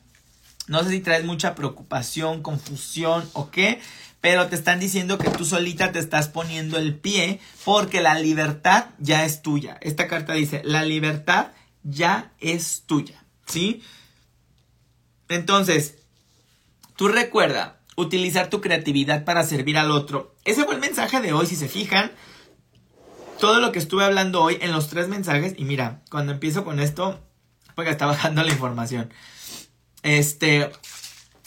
A: No sé si traes mucha preocupación, confusión o qué, pero te están diciendo que tú solita te estás poniendo el pie porque la libertad ya es tuya. Esta carta dice, la libertad ya es tuya, ¿sí? Entonces, tú recuerda utilizar tu creatividad para servir al otro. Ese fue el mensaje de hoy, si se fijan. Todo lo que estuve hablando hoy en los tres mensajes, y mira, cuando empiezo con esto, porque está bajando la información. Este,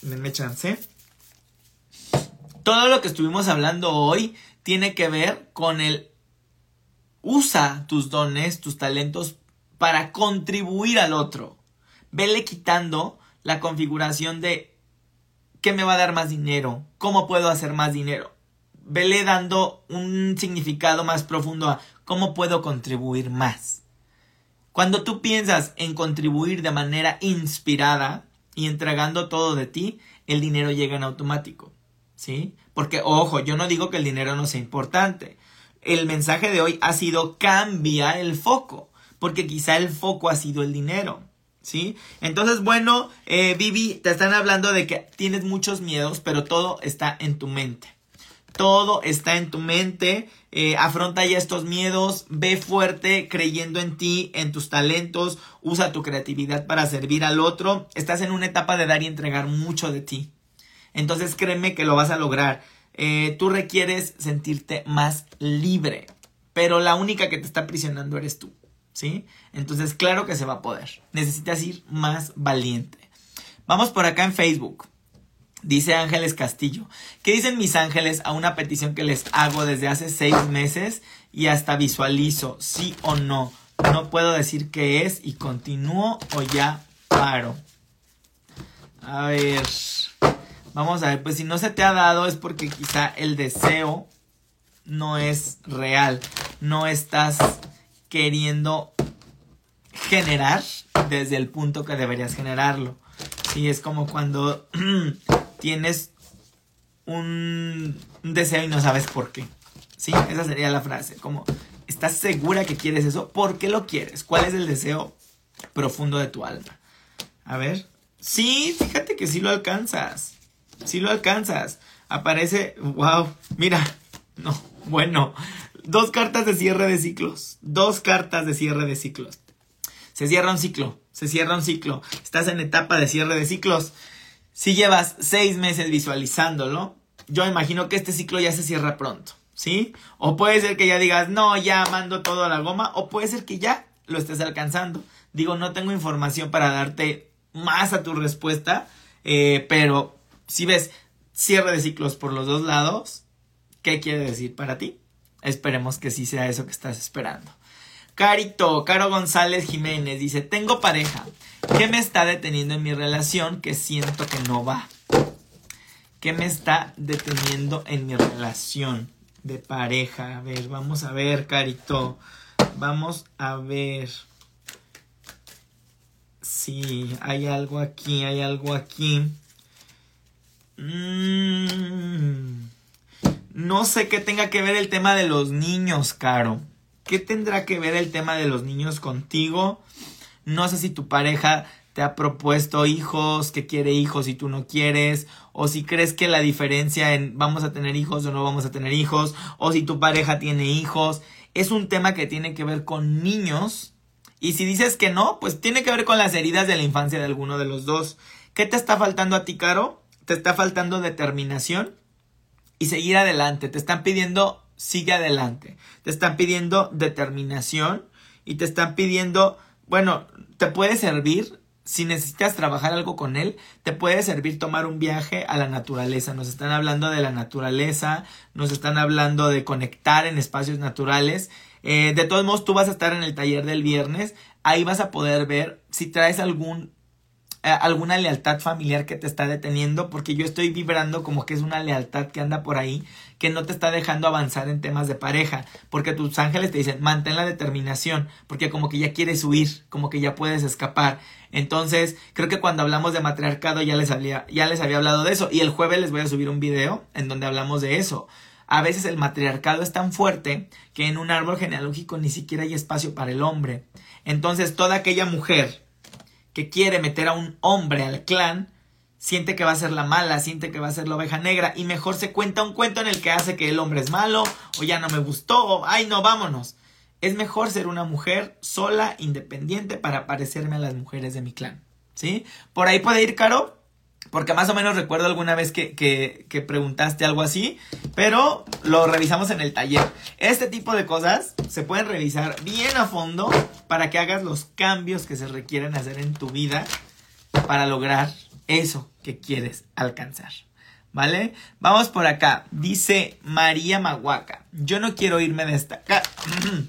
A: denme chance. Todo lo que estuvimos hablando hoy tiene que ver con el usa tus dones, tus talentos para contribuir al otro. Vele quitando la configuración de qué me va a dar más dinero, cómo puedo hacer más dinero. Vele dando un significado más profundo a cómo puedo contribuir más. Cuando tú piensas en contribuir de manera inspirada y entregando todo de ti, el dinero llega en automático. ¿sí? Porque, ojo, yo no digo que el dinero no sea importante. El mensaje de hoy ha sido cambia el foco, porque quizá el foco ha sido el dinero. ¿Sí? Entonces, bueno, eh, Vivi, te están hablando de que tienes muchos miedos, pero todo está en tu mente. Todo está en tu mente. Eh, afronta ya estos miedos. Ve fuerte creyendo en ti, en tus talentos. Usa tu creatividad para servir al otro. Estás en una etapa de dar y entregar mucho de ti. Entonces créeme que lo vas a lograr. Eh, tú requieres sentirte más libre, pero la única que te está prisionando eres tú, ¿sí? Entonces claro que se va a poder. Necesitas ir más valiente. Vamos por acá en Facebook. Dice Ángeles Castillo. ¿Qué dicen mis ángeles a una petición que les hago desde hace seis meses y hasta visualizo? ¿Sí o no? No puedo decir qué es y continúo o ya paro. A ver. Vamos a ver, pues si no se te ha dado es porque quizá el deseo no es real. No estás queriendo generar desde el punto que deberías generarlo. Y es como cuando [CLEARS THROAT] tienes un, deseo y no sabes por qué. ¿Sí? Esa sería la frase. Como, ¿estás segura que quieres eso? ¿Por qué lo quieres? ¿Cuál es el deseo profundo de tu alma? A ver. Sí, fíjate que sí lo alcanzas si lo alcanzas. Aparece, wow, mira, no, [LAUGHS] bueno, dos cartas de cierre de ciclos, dos cartas de cierre de ciclos. Se cierra un ciclo, se cierra un ciclo, estás en etapa de cierre de ciclos. Si llevas seis meses visualizándolo, yo imagino que este ciclo ya se cierra pronto, ¿sí? O puede ser que ya digas, no, ya mando todo a la goma, o puede ser que ya lo estés alcanzando. Digo, no tengo información para darte más a tu respuesta, eh, pero si ves cierre de ciclos por los dos lados, ¿qué quiere decir para ti? Esperemos que sí sea eso que estás esperando. Carito, Caro González Jiménez dice, tengo pareja. ¿Qué me está deteniendo en mi relación que siento que no va? ¿Qué me está deteniendo en mi relación de pareja? A ver, vamos a ver, Carito. Vamos a ver. Sí, hay algo aquí, hay algo aquí. Mm, no sé qué tenga que ver el tema de los niños, Caro. ¿Qué tendrá que ver el tema de los niños contigo? No sé si tu pareja te ha propuesto hijos, que quiere hijos y tú no quieres, o si crees que la diferencia en vamos a tener hijos o no vamos a tener hijos, o si tu pareja tiene hijos. Es un tema que tiene que ver con niños. Y si dices que no, pues tiene que ver con las heridas de la infancia de alguno de los dos. ¿Qué te está faltando a ti, Caro? te está faltando determinación y seguir adelante. Te están pidiendo sigue adelante. Te están pidiendo determinación y te están pidiendo, bueno, te puede servir si necesitas trabajar algo con él, te puede servir tomar un viaje a la naturaleza. Nos están hablando de la naturaleza, nos están hablando de conectar en espacios naturales. Eh, de todos modos, tú vas a estar en el taller del viernes. Ahí vas a poder ver si traes algún alguna lealtad familiar que te está deteniendo, porque yo estoy vibrando como que es una lealtad que anda por ahí, que no te está dejando avanzar en temas de pareja, porque tus ángeles te dicen, mantén la determinación, porque como que ya quieres huir, como que ya puedes escapar. Entonces, creo que cuando hablamos de matriarcado ya les había, ya les había hablado de eso, y el jueves les voy a subir un video en donde hablamos de eso. A veces el matriarcado es tan fuerte que en un árbol genealógico ni siquiera hay espacio para el hombre. Entonces, toda aquella mujer que quiere meter a un hombre al clan, siente que va a ser la mala, siente que va a ser la oveja negra y mejor se cuenta un cuento en el que hace que el hombre es malo o ya no me gustó o ay no, vámonos. Es mejor ser una mujer sola, independiente para parecerme a las mujeres de mi clan. ¿Sí? Por ahí puede ir, Caro. Porque más o menos recuerdo alguna vez que, que, preguntaste algo así, pero lo revisamos en el taller. Este tipo de cosas se pueden revisar bien a fondo para que hagas los cambios que se requieren hacer en tu vida para lograr eso que quieres alcanzar. ¿Vale? Vamos por acá. Dice María Mahuaca. Yo no quiero irme de esta casa.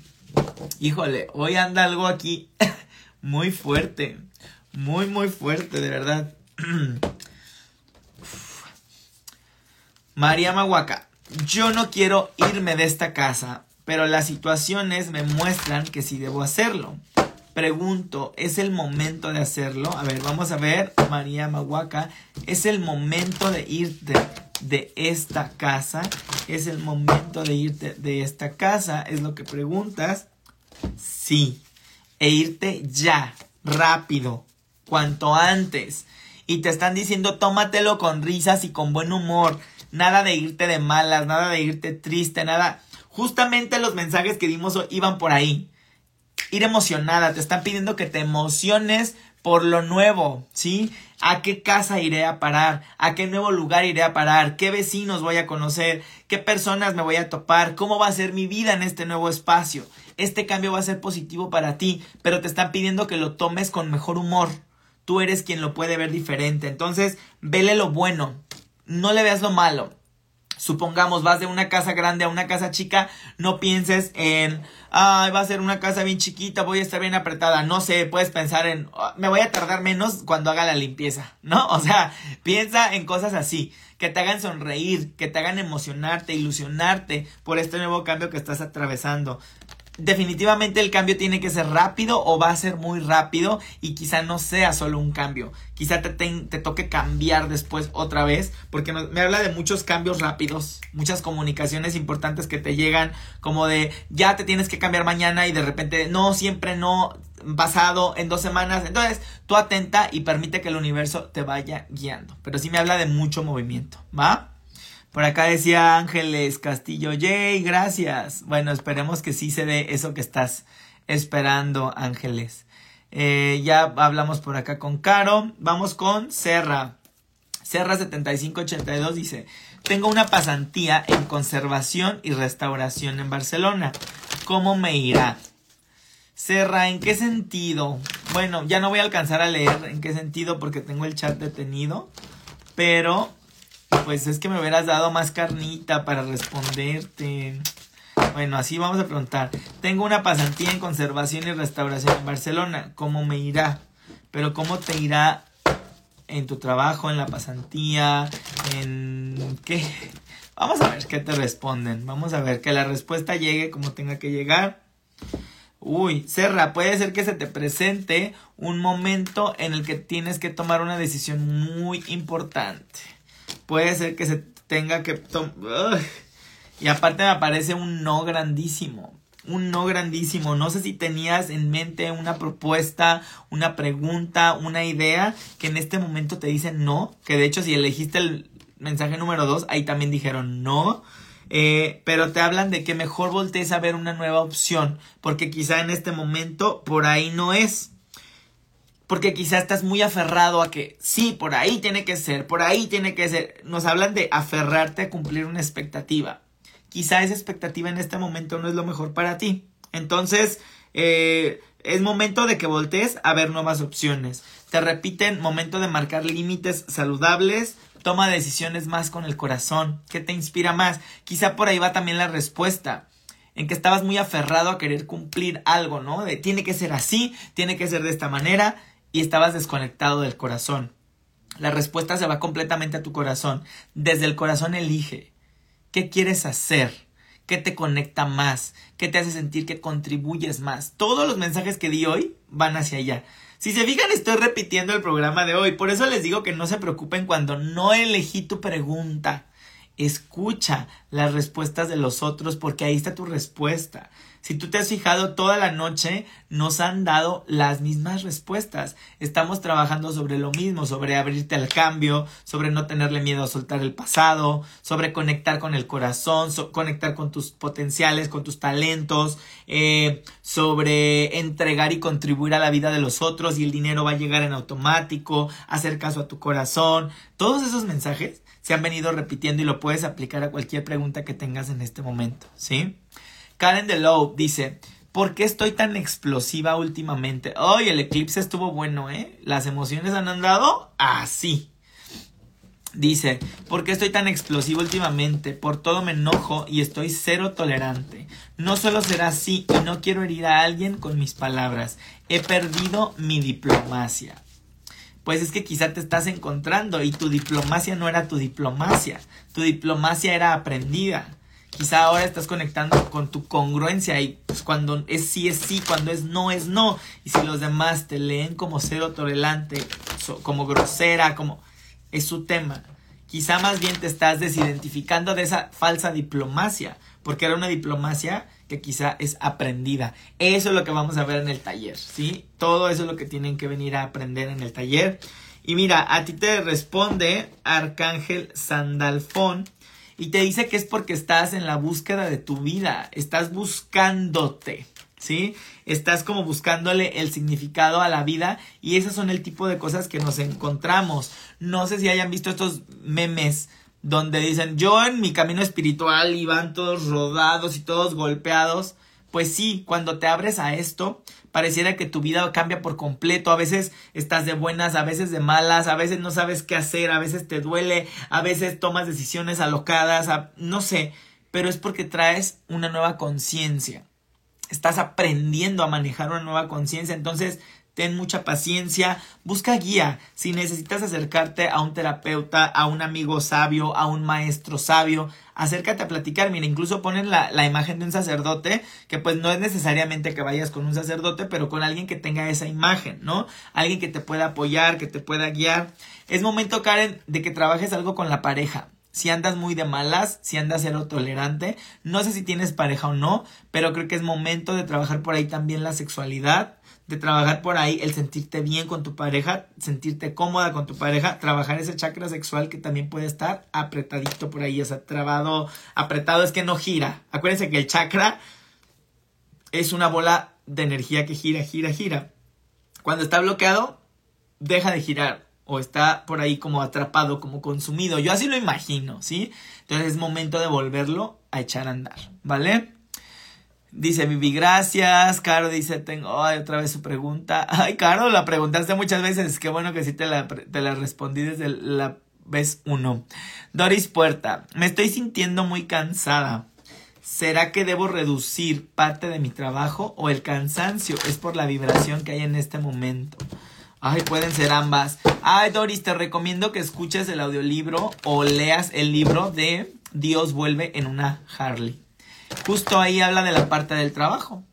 A: [CLEARS THROAT] Híjole, hoy anda algo aquí [LAUGHS] muy fuerte. Muy, muy fuerte, de verdad. [CLEARS THROAT] María Mahuaca, yo no quiero irme de esta casa, pero las situaciones me muestran que sí debo hacerlo. Pregunto, ¿es el momento de hacerlo? A ver, vamos a ver, María Mahuaca, ¿es el momento de irte de esta casa? ¿Es el momento de irte de esta casa? ¿Es lo que preguntas? Sí. E irte ya, rápido, cuanto antes. Y te están diciendo, tómatelo con risas y con buen humor nada de irte de malas, nada de irte triste, nada. Justamente los mensajes que dimos iban por ahí. Ir emocionada, te están pidiendo que te emociones por lo nuevo, ¿sí? ¿A qué casa iré a parar? ¿A qué nuevo lugar iré a parar? ¿Qué vecinos voy a conocer? ¿Qué personas me voy a topar? ¿Cómo va a ser mi vida en este nuevo espacio? Este cambio va a ser positivo para ti, pero te están pidiendo que lo tomes con mejor humor. Tú eres quien lo puede ver diferente. Entonces, vele lo bueno no le veas lo malo. Supongamos, vas de una casa grande a una casa chica, no pienses en, ay, va a ser una casa bien chiquita, voy a estar bien apretada. No sé, puedes pensar en, ah, me voy a tardar menos cuando haga la limpieza, [LAUGHS] ¿no? O sea, piensa en cosas así, que te hagan sonreír, que te hagan emocionarte, ilusionarte por este nuevo cambio que estás atravesando definitivamente el cambio tiene que ser rápido o va a ser muy rápido y quizá no sea solo un cambio. Quizá te, te, toque cambiar después otra vez porque me habla de muchos cambios rápidos, muchas comunicaciones importantes que te llegan como de ya te tienes que cambiar mañana y de repente no, siempre no, basado en dos semanas. Entonces tú atenta y permite que el universo te vaya guiando. Pero sí me habla de mucho movimiento, ¿va? Por acá decía Ángeles Castillo, yay, gracias. Bueno, esperemos que sí se dé eso que estás esperando, Ángeles. Eh, ya hablamos por acá con Caro. Vamos con Serra. Serra 7582 dice, tengo una pasantía en conservación y restauración en Barcelona. ¿Cómo me irá? Serra, ¿en qué sentido? Bueno, ya no voy a alcanzar a leer en qué sentido porque tengo el chat detenido, pero pues es que me hubieras dado más carnita para responderte. Bueno, así vamos a preguntar. Tengo una pasantía en conservación y restauración en Barcelona. ¿Cómo me irá? Pero ¿cómo te irá en tu trabajo, en la pasantía, en qué? Vamos a ver qué te responden. Vamos a ver que la respuesta llegue como tenga que llegar. Uy, Serra, puede ser que se te presente un momento en el que tienes que tomar una decisión muy importante puede ser que se tenga que tomar... Y aparte me parece un no grandísimo. Un no grandísimo. No sé si tenías en mente una propuesta, una pregunta, una idea que en este momento te dicen no. Que de hecho si elegiste el mensaje número dos, ahí también dijeron no. Eh, pero te hablan de que mejor voltees a ver una nueva opción. Porque quizá en este momento por ahí no es porque quizás estás muy aferrado a que sí, por ahí tiene que ser, por ahí tiene que ser. Nos hablan de aferrarte a cumplir una expectativa. Quizá esa expectativa en este momento no es lo mejor para ti. Entonces, eh, es momento de que voltees a ver nuevas opciones. Te repiten, momento de marcar límites saludables, toma decisiones más con el corazón. ¿Qué te inspira más? Quizá por ahí va también la respuesta en que estabas muy aferrado a querer cumplir algo, ¿no? De tiene que ser así, tiene que ser de esta manera y estabas desconectado del corazón. La respuesta se va completamente a tu corazón. Desde el corazón elige. ¿Qué quieres hacer? ¿Qué te conecta más? ¿Qué te hace sentir que contribuyes más? Todos los mensajes que di hoy van hacia allá. Si se fijan, estoy repitiendo el programa de hoy. Por eso les digo que no se preocupen cuando no elegí tu pregunta. Escucha las respuestas de los otros porque ahí está tu respuesta. Si tú te has fijado, toda la noche nos han dado las mismas respuestas. Estamos trabajando sobre lo mismo, sobre abrirte al cambio, sobre no tenerle miedo a soltar el pasado, sobre conectar con el corazón, conectar con tus potenciales, con tus talentos, eh, sobre entregar y contribuir a la vida de los otros y el dinero va a llegar en automático, hacer caso a tu corazón. Todos esos mensajes se han venido repitiendo y lo puedes aplicar a cualquier pregunta que tengas en este momento, ¿sí? Karen DeLow dice, ¿por qué estoy tan explosiva últimamente? Hoy el eclipse estuvo bueno, ¿eh? Las emociones han andado así. Dice, ¿por qué estoy tan explosivo últimamente? Por todo me enojo y estoy cero tolerante. No solo será así y no quiero herir a alguien con mis palabras. He perdido mi diplomacia. Pues es que quizá te estás encontrando y tu diplomacia no era tu diplomacia. Tu diplomacia era aprendida. Quizá ahora estás conectando con tu congruencia y pues cuando es sí es sí, cuando es no es no. Y si los demás te leen como cero tolerante, como grosera, como es su tema. Quizá más bien te estás desidentificando de esa falsa diplomacia, porque era una diplomacia que quizá es aprendida. Eso es lo que vamos a ver en el taller, ¿sí? Todo eso es lo que tienen que venir a aprender en el taller. Y mira, a ti te responde Arcángel Sandalfón y te dice que es porque estás en la búsqueda de tu vida, estás buscándote, ¿sí? Estás como buscándole el significado a la vida y esos son el tipo de cosas que nos encontramos. No sé si hayan visto estos memes donde dicen yo en mi camino espiritual y van todos rodados y todos golpeados. Pues sí, cuando te abres a esto, pareciera que tu vida cambia por completo. A veces estás de buenas, a veces de malas, a veces no sabes qué hacer, a veces te duele, a veces tomas decisiones alocadas, no sé, pero es porque traes una nueva conciencia. Estás aprendiendo a manejar una nueva conciencia, entonces ten mucha paciencia, busca guía. Si necesitas acercarte a un terapeuta, a un amigo sabio, a un maestro sabio, acércate a platicar. Mira, incluso ponen la, la, imagen de un sacerdote, que pues no es necesariamente que vayas con un sacerdote, pero con alguien que tenga esa imagen, ¿no? Alguien que te pueda apoyar, que te pueda guiar. Es momento, Karen, de que trabajes algo con la pareja si andas muy de malas, si andas cero tolerante. No sé si tienes pareja o no, pero creo que es momento de trabajar por ahí también la sexualidad de trabajar por ahí el sentirte bien con tu pareja, sentirte cómoda con tu pareja, trabajar ese chakra sexual que también puede estar apretadito por ahí, o sea, trabado, apretado es que no gira. Acuérdense que el chakra es una bola de energía que gira, gira, gira. Cuando está bloqueado, deja de girar o está por ahí como atrapado, como consumido. Yo así lo imagino, ¿sí? Entonces es momento de volverlo a echar a andar, ¿vale? Dice Vivi, gracias. Caro dice, tengo otra vez su pregunta. [LAUGHS] Ay, Caro, la preguntaste muchas veces. Qué bueno que sí te la, te la respondí desde la vez uno. Doris Puerta, me estoy sintiendo muy cansada. ¿Será que debo reducir parte de mi trabajo o el cansancio es por la vibración que hay en este momento? Ay, pueden ser ambas. Ay, Doris, te recomiendo que escuches el audiolibro o leas el libro de Dios vuelve en una Harley justo ahí habla de la parte del trabajo.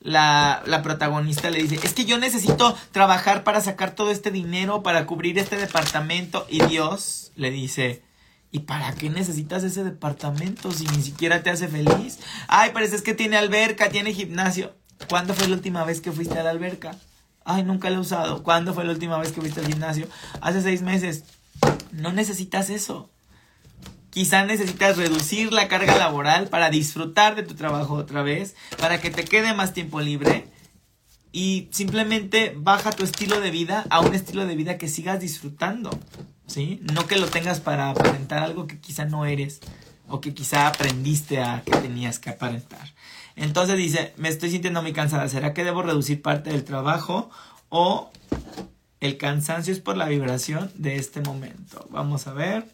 A: La, la, protagonista le dice, es que yo necesito trabajar para sacar todo este dinero, para cubrir este departamento. Y Dios le dice, ¿y para qué necesitas ese departamento si ni siquiera te hace feliz? Ay, parece que tiene alberca, tiene gimnasio. ¿Cuándo fue la última vez que fuiste a la alberca? Ay, nunca la he usado. ¿Cuándo fue la última vez que fuiste al gimnasio? Hace seis meses. No necesitas eso. Quizá necesitas reducir la carga laboral para disfrutar de tu trabajo otra vez, para que te quede más tiempo libre y simplemente baja tu estilo de vida a un estilo de vida que sigas disfrutando, ¿sí? No que lo tengas para aparentar algo que quizá no eres o que quizá aprendiste a que tenías que aparentar. Entonces dice, me estoy sintiendo muy cansada, ¿será que debo reducir parte del trabajo o el cansancio es por la vibración de este momento? Vamos a ver.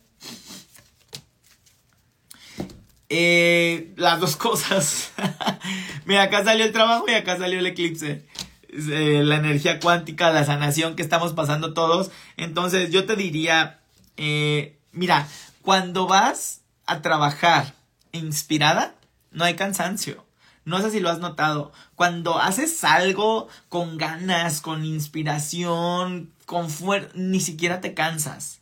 A: Eh, las dos cosas. [LAUGHS] Mira, acá salió el trabajo y acá salió el eclipse. eh, la energía cuántica, la sanación que estamos pasando todos. Entonces yo te diría, eh, mira, cuando vas a trabajar inspirada, no hay cansancio. No sé si lo has notado. Cuando haces algo con ganas, con inspiración, con fuerza, ni siquiera te cansas.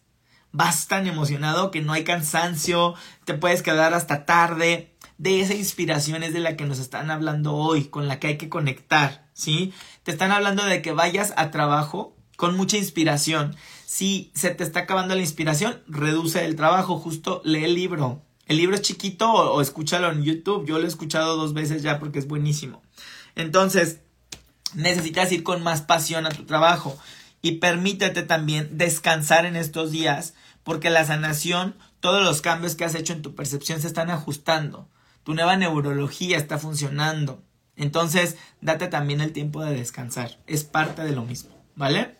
A: Vas tan emocionado que no hay cansancio, te puedes quedar hasta tarde. De esa inspiración es de la que nos están hablando hoy, con la que hay que conectar, ¿sí? Te están hablando de que vayas a trabajo con mucha inspiración. Si se te está acabando la inspiración, reduce el trabajo, justo lee el libro, el libro es chiquito o, escúchalo en YouTube. Yo lo he escuchado dos veces ya porque es buenísimo. Entonces, necesitas ir con más pasión a tu trabajo y permítete también descansar en estos días porque la sanación, todos los cambios que has hecho en tu percepción se están ajustando. Tu nueva neurología está funcionando. Entonces, date también el tiempo de descansar. Es parte de lo mismo, ¿vale?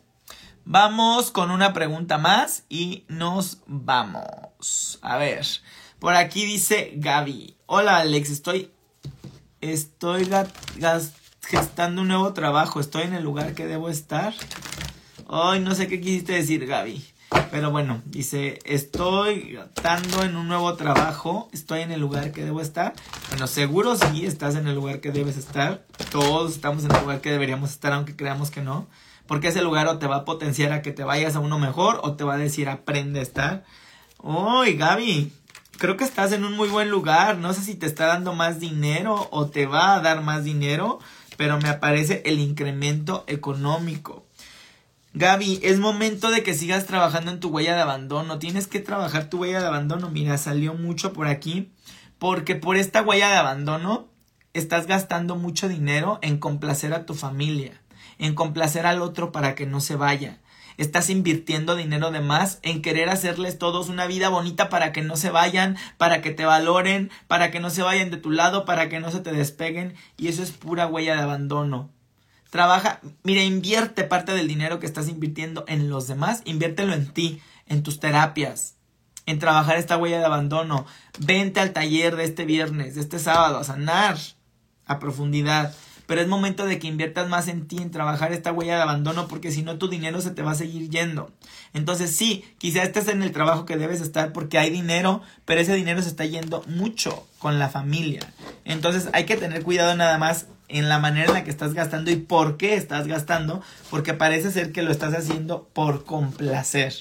A: Vamos con una pregunta más y nos vamos. A ver. Por aquí dice Gaby. Hola Alex, estoy. Estoy gestando un nuevo trabajo. Estoy en el lugar que debo estar. Ay, no sé qué quisiste decir, Gaby. Pero bueno, dice, estoy gastando en un nuevo trabajo, estoy en el lugar que debo estar. Bueno, seguro sí estás en el lugar que debes estar. Todos estamos en el lugar que deberíamos estar, aunque creamos que no. Porque ese lugar o te va a potenciar a que te vayas a uno mejor o te va a decir aprende a estar. Uy, Gaby, creo que estás en un muy buen lugar. No sé si te está dando más dinero o te va a dar más dinero, pero me aparece el incremento económico. Gaby, es momento de que sigas trabajando en tu huella de abandono. Tienes que trabajar tu huella de abandono. Mira, salió mucho por aquí. Porque por esta huella de abandono estás gastando mucho dinero en complacer a tu familia, en complacer al otro para que no se vaya estás invirtiendo dinero de más en querer hacerles todos una vida bonita para que no se vayan, para que te valoren, para que no se vayan de tu lado, para que no se te despeguen y eso es pura huella de abandono. Trabaja, mira, invierte parte del dinero que estás invirtiendo en los demás, inviértelo en ti, en tus terapias, en trabajar esta huella de abandono. Vente al taller de este viernes, de este sábado, a sanar a profundidad pero es momento de que inviertas más en ti, en trabajar esta huella de abandono, porque si no tu dinero se te va a seguir yendo. Entonces sí, quizás estés en el trabajo que debes estar porque hay dinero, pero ese dinero se está yendo mucho con la familia. Entonces hay que tener cuidado nada más en la manera en la que estás gastando y por qué estás gastando, porque parece ser que lo estás haciendo por complacer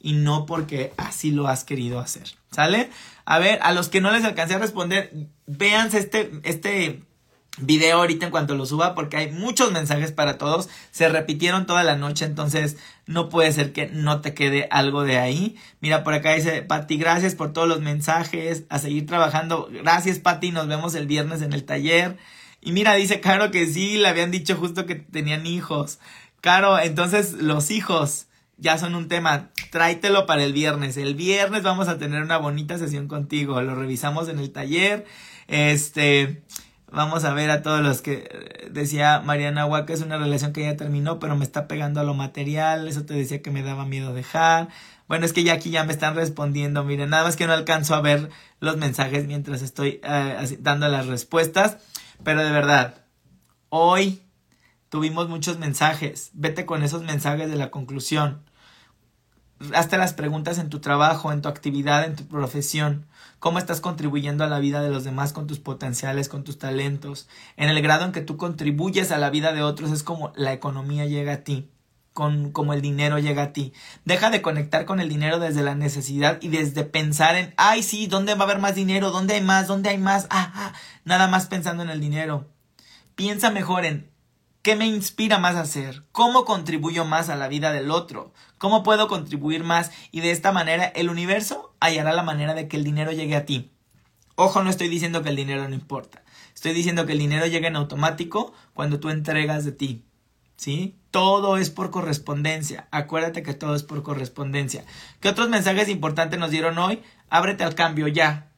A: y no porque así lo has querido hacer. ¿Sale? A ver, a los que no les alcancé a responder, véanse este, este video ahorita en cuanto lo suba porque hay muchos mensajes para todos. Se repitieron toda la noche, entonces no puede ser que no te quede algo de ahí. Mira, por acá dice Pati, gracias por todos los mensajes, a seguir trabajando. Gracias Pati, nos vemos el viernes en el taller. Y mira, dice Caro que sí, le habían dicho justo que tenían hijos. Caro, entonces los hijos ya son un tema. Tráetelo para el viernes. El viernes vamos a tener una bonita sesión contigo. Lo revisamos en el taller. Este, Vamos a ver a todos los que eh, decía Mariana Huaca, es una relación que ya terminó, pero me está pegando a lo material. Eso te decía que me daba miedo dejar. Bueno, es que ya aquí ya me están respondiendo. Miren, nada más que no alcanzo a ver los mensajes mientras estoy eh, dando las respuestas. Pero de verdad, hoy tuvimos muchos mensajes. Vete con esos mensajes de la conclusión. Hazte las preguntas en tu trabajo, en tu actividad, en tu profesión cómo estás contribuyendo a la vida de los demás con tus potenciales, con tus talentos. En el grado en que tú contribuyes a la vida de otros es como la economía llega a ti. Con, como el dinero llega a ti. Deja de conectar con el dinero desde la necesidad y desde pensar en, ay, sí, ¿dónde va a haber más dinero? ¿Dónde hay más? ¿Dónde hay más? Ah, ah, nada más pensando en el dinero. Piensa mejor en, ¿Qué me inspira más a hacer? ¿Cómo contribuyo más a la vida del otro? ¿Cómo puedo contribuir más? Y de esta manera el universo hallará la manera de que el dinero llegue a ti. Ojo, no estoy diciendo que el dinero no importa. Estoy diciendo que el dinero llega en automático cuando tú entregas de ti. ¿Sí? Todo es por correspondencia. Acuérdate que todo es por correspondencia. ¿Qué otros mensajes importantes nos dieron hoy? Ábrete al cambio ya.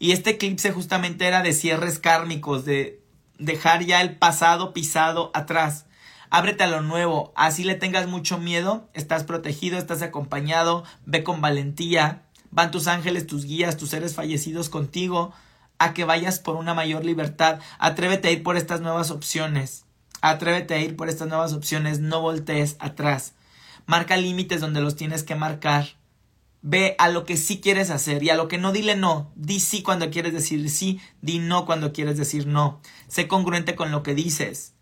A: Y este eclipse justamente era de cierres kármicos, de dejar ya el pasado pisado atrás. Ábrete a lo nuevo, así le tengas mucho miedo, estás protegido, estás acompañado, ve con valentía, van tus ángeles, tus guías, tus seres fallecidos contigo, a que vayas por una mayor libertad, atrévete a ir por estas nuevas opciones, Atrévete a ir por estas nuevas opciones, no voltees atrás. Marca límites donde los tienes que marcar. Ve a lo que sí quieres hacer y a lo que no dile no. Di sí cuando quieres decir sí, di no cuando quieres decir no. Sé congruente con lo que dices.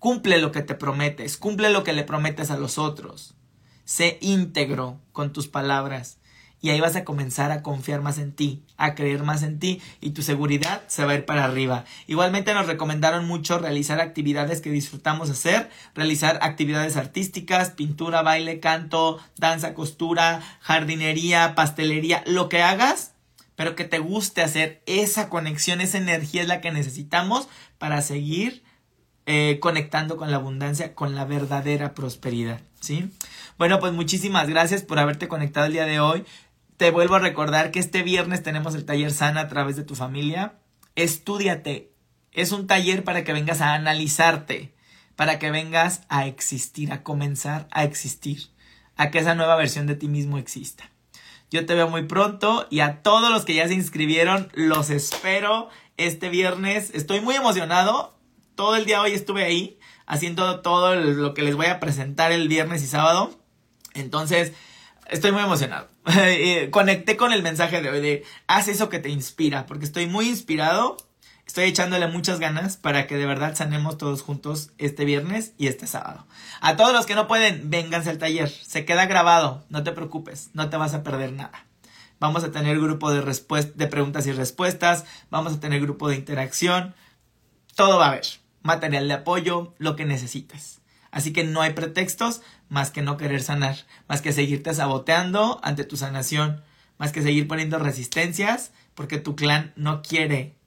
A: Cumple lo que te prometes, cumple lo que le prometes a los otros. Sé íntegro con tus palabras y ahí vas a comenzar a confiar más en ti, a creer más en ti y tu seguridad se va a ir para arriba. Igualmente nos recomendaron mucho realizar actividades que disfrutamos hacer, realizar actividades artísticas, pintura, baile, canto, danza, costura, jardinería, pastelería, lo que hagas, pero que te guste hacer esa conexión, esa energía es la que necesitamos para seguir eh, conectando con la abundancia, con la verdadera prosperidad, ¿sí? Bueno, pues muchísimas gracias por haberte conectado el día de hoy. Te vuelvo a recordar que este viernes tenemos el taller Sana a través de tu familia. Estúdiate. Es un taller para que vengas a analizarte, para que vengas a existir, a comenzar a existir, a que esa nueva versión de ti mismo exista. Yo te veo muy pronto y a todos los que ya se inscribieron los espero este viernes. Estoy muy emocionado. Todo el día hoy estuve ahí haciendo todo lo que les voy a presentar el viernes y sábado. Entonces, estoy muy emocionado. [LAUGHS] Eh, conecté con el mensaje de hoy de haz eso que te inspira, porque estoy muy inspirado. Estoy echándole muchas ganas para que de verdad sanemos todos juntos este viernes y este sábado. A todos los que no pueden, vénganse al taller. Se queda grabado, no te preocupes, no te vas a perder nada. Vamos a tener grupo de, de preguntas y respuestas, vamos a tener grupo de interacción, todo va a haber. Material de apoyo, lo que necesites. Así que no hay pretextos más que no querer sanar, más que seguirte saboteando ante tu sanación, más que seguir poniendo resistencias porque tu clan no quiere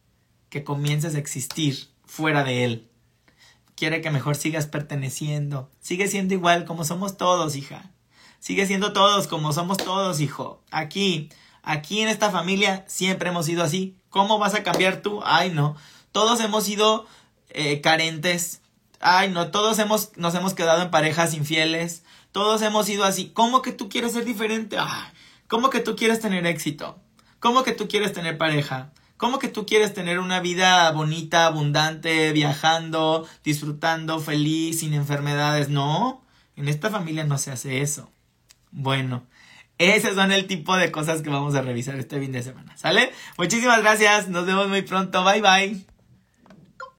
A: que comiences a existir fuera de él. Quiere que mejor sigas perteneciendo. Sigue siendo igual como somos todos, hija. Sigue siendo todos como somos todos, hijo. Aquí, aquí en esta familia siempre hemos sido así. ¿Cómo vas a cambiar tú? Ay, no. Todos hemos sido eh, carentes, Ay, no, todos hemos, nos hemos quedado en parejas infieles. Todos hemos sido así. ¿Cómo que tú quieres ser diferente? ¿Cómo que tú quieres tener éxito? ¿Cómo que tú quieres tener pareja? ¿Cómo que tú quieres tener una vida bonita, abundante, viajando, disfrutando, feliz, sin enfermedades? No, en esta familia no se hace eso. Bueno, ese son el tipo de cosas que vamos a revisar este fin de semana. ¿Sale? Muchísimas gracias. Nos vemos muy pronto. Bye bye.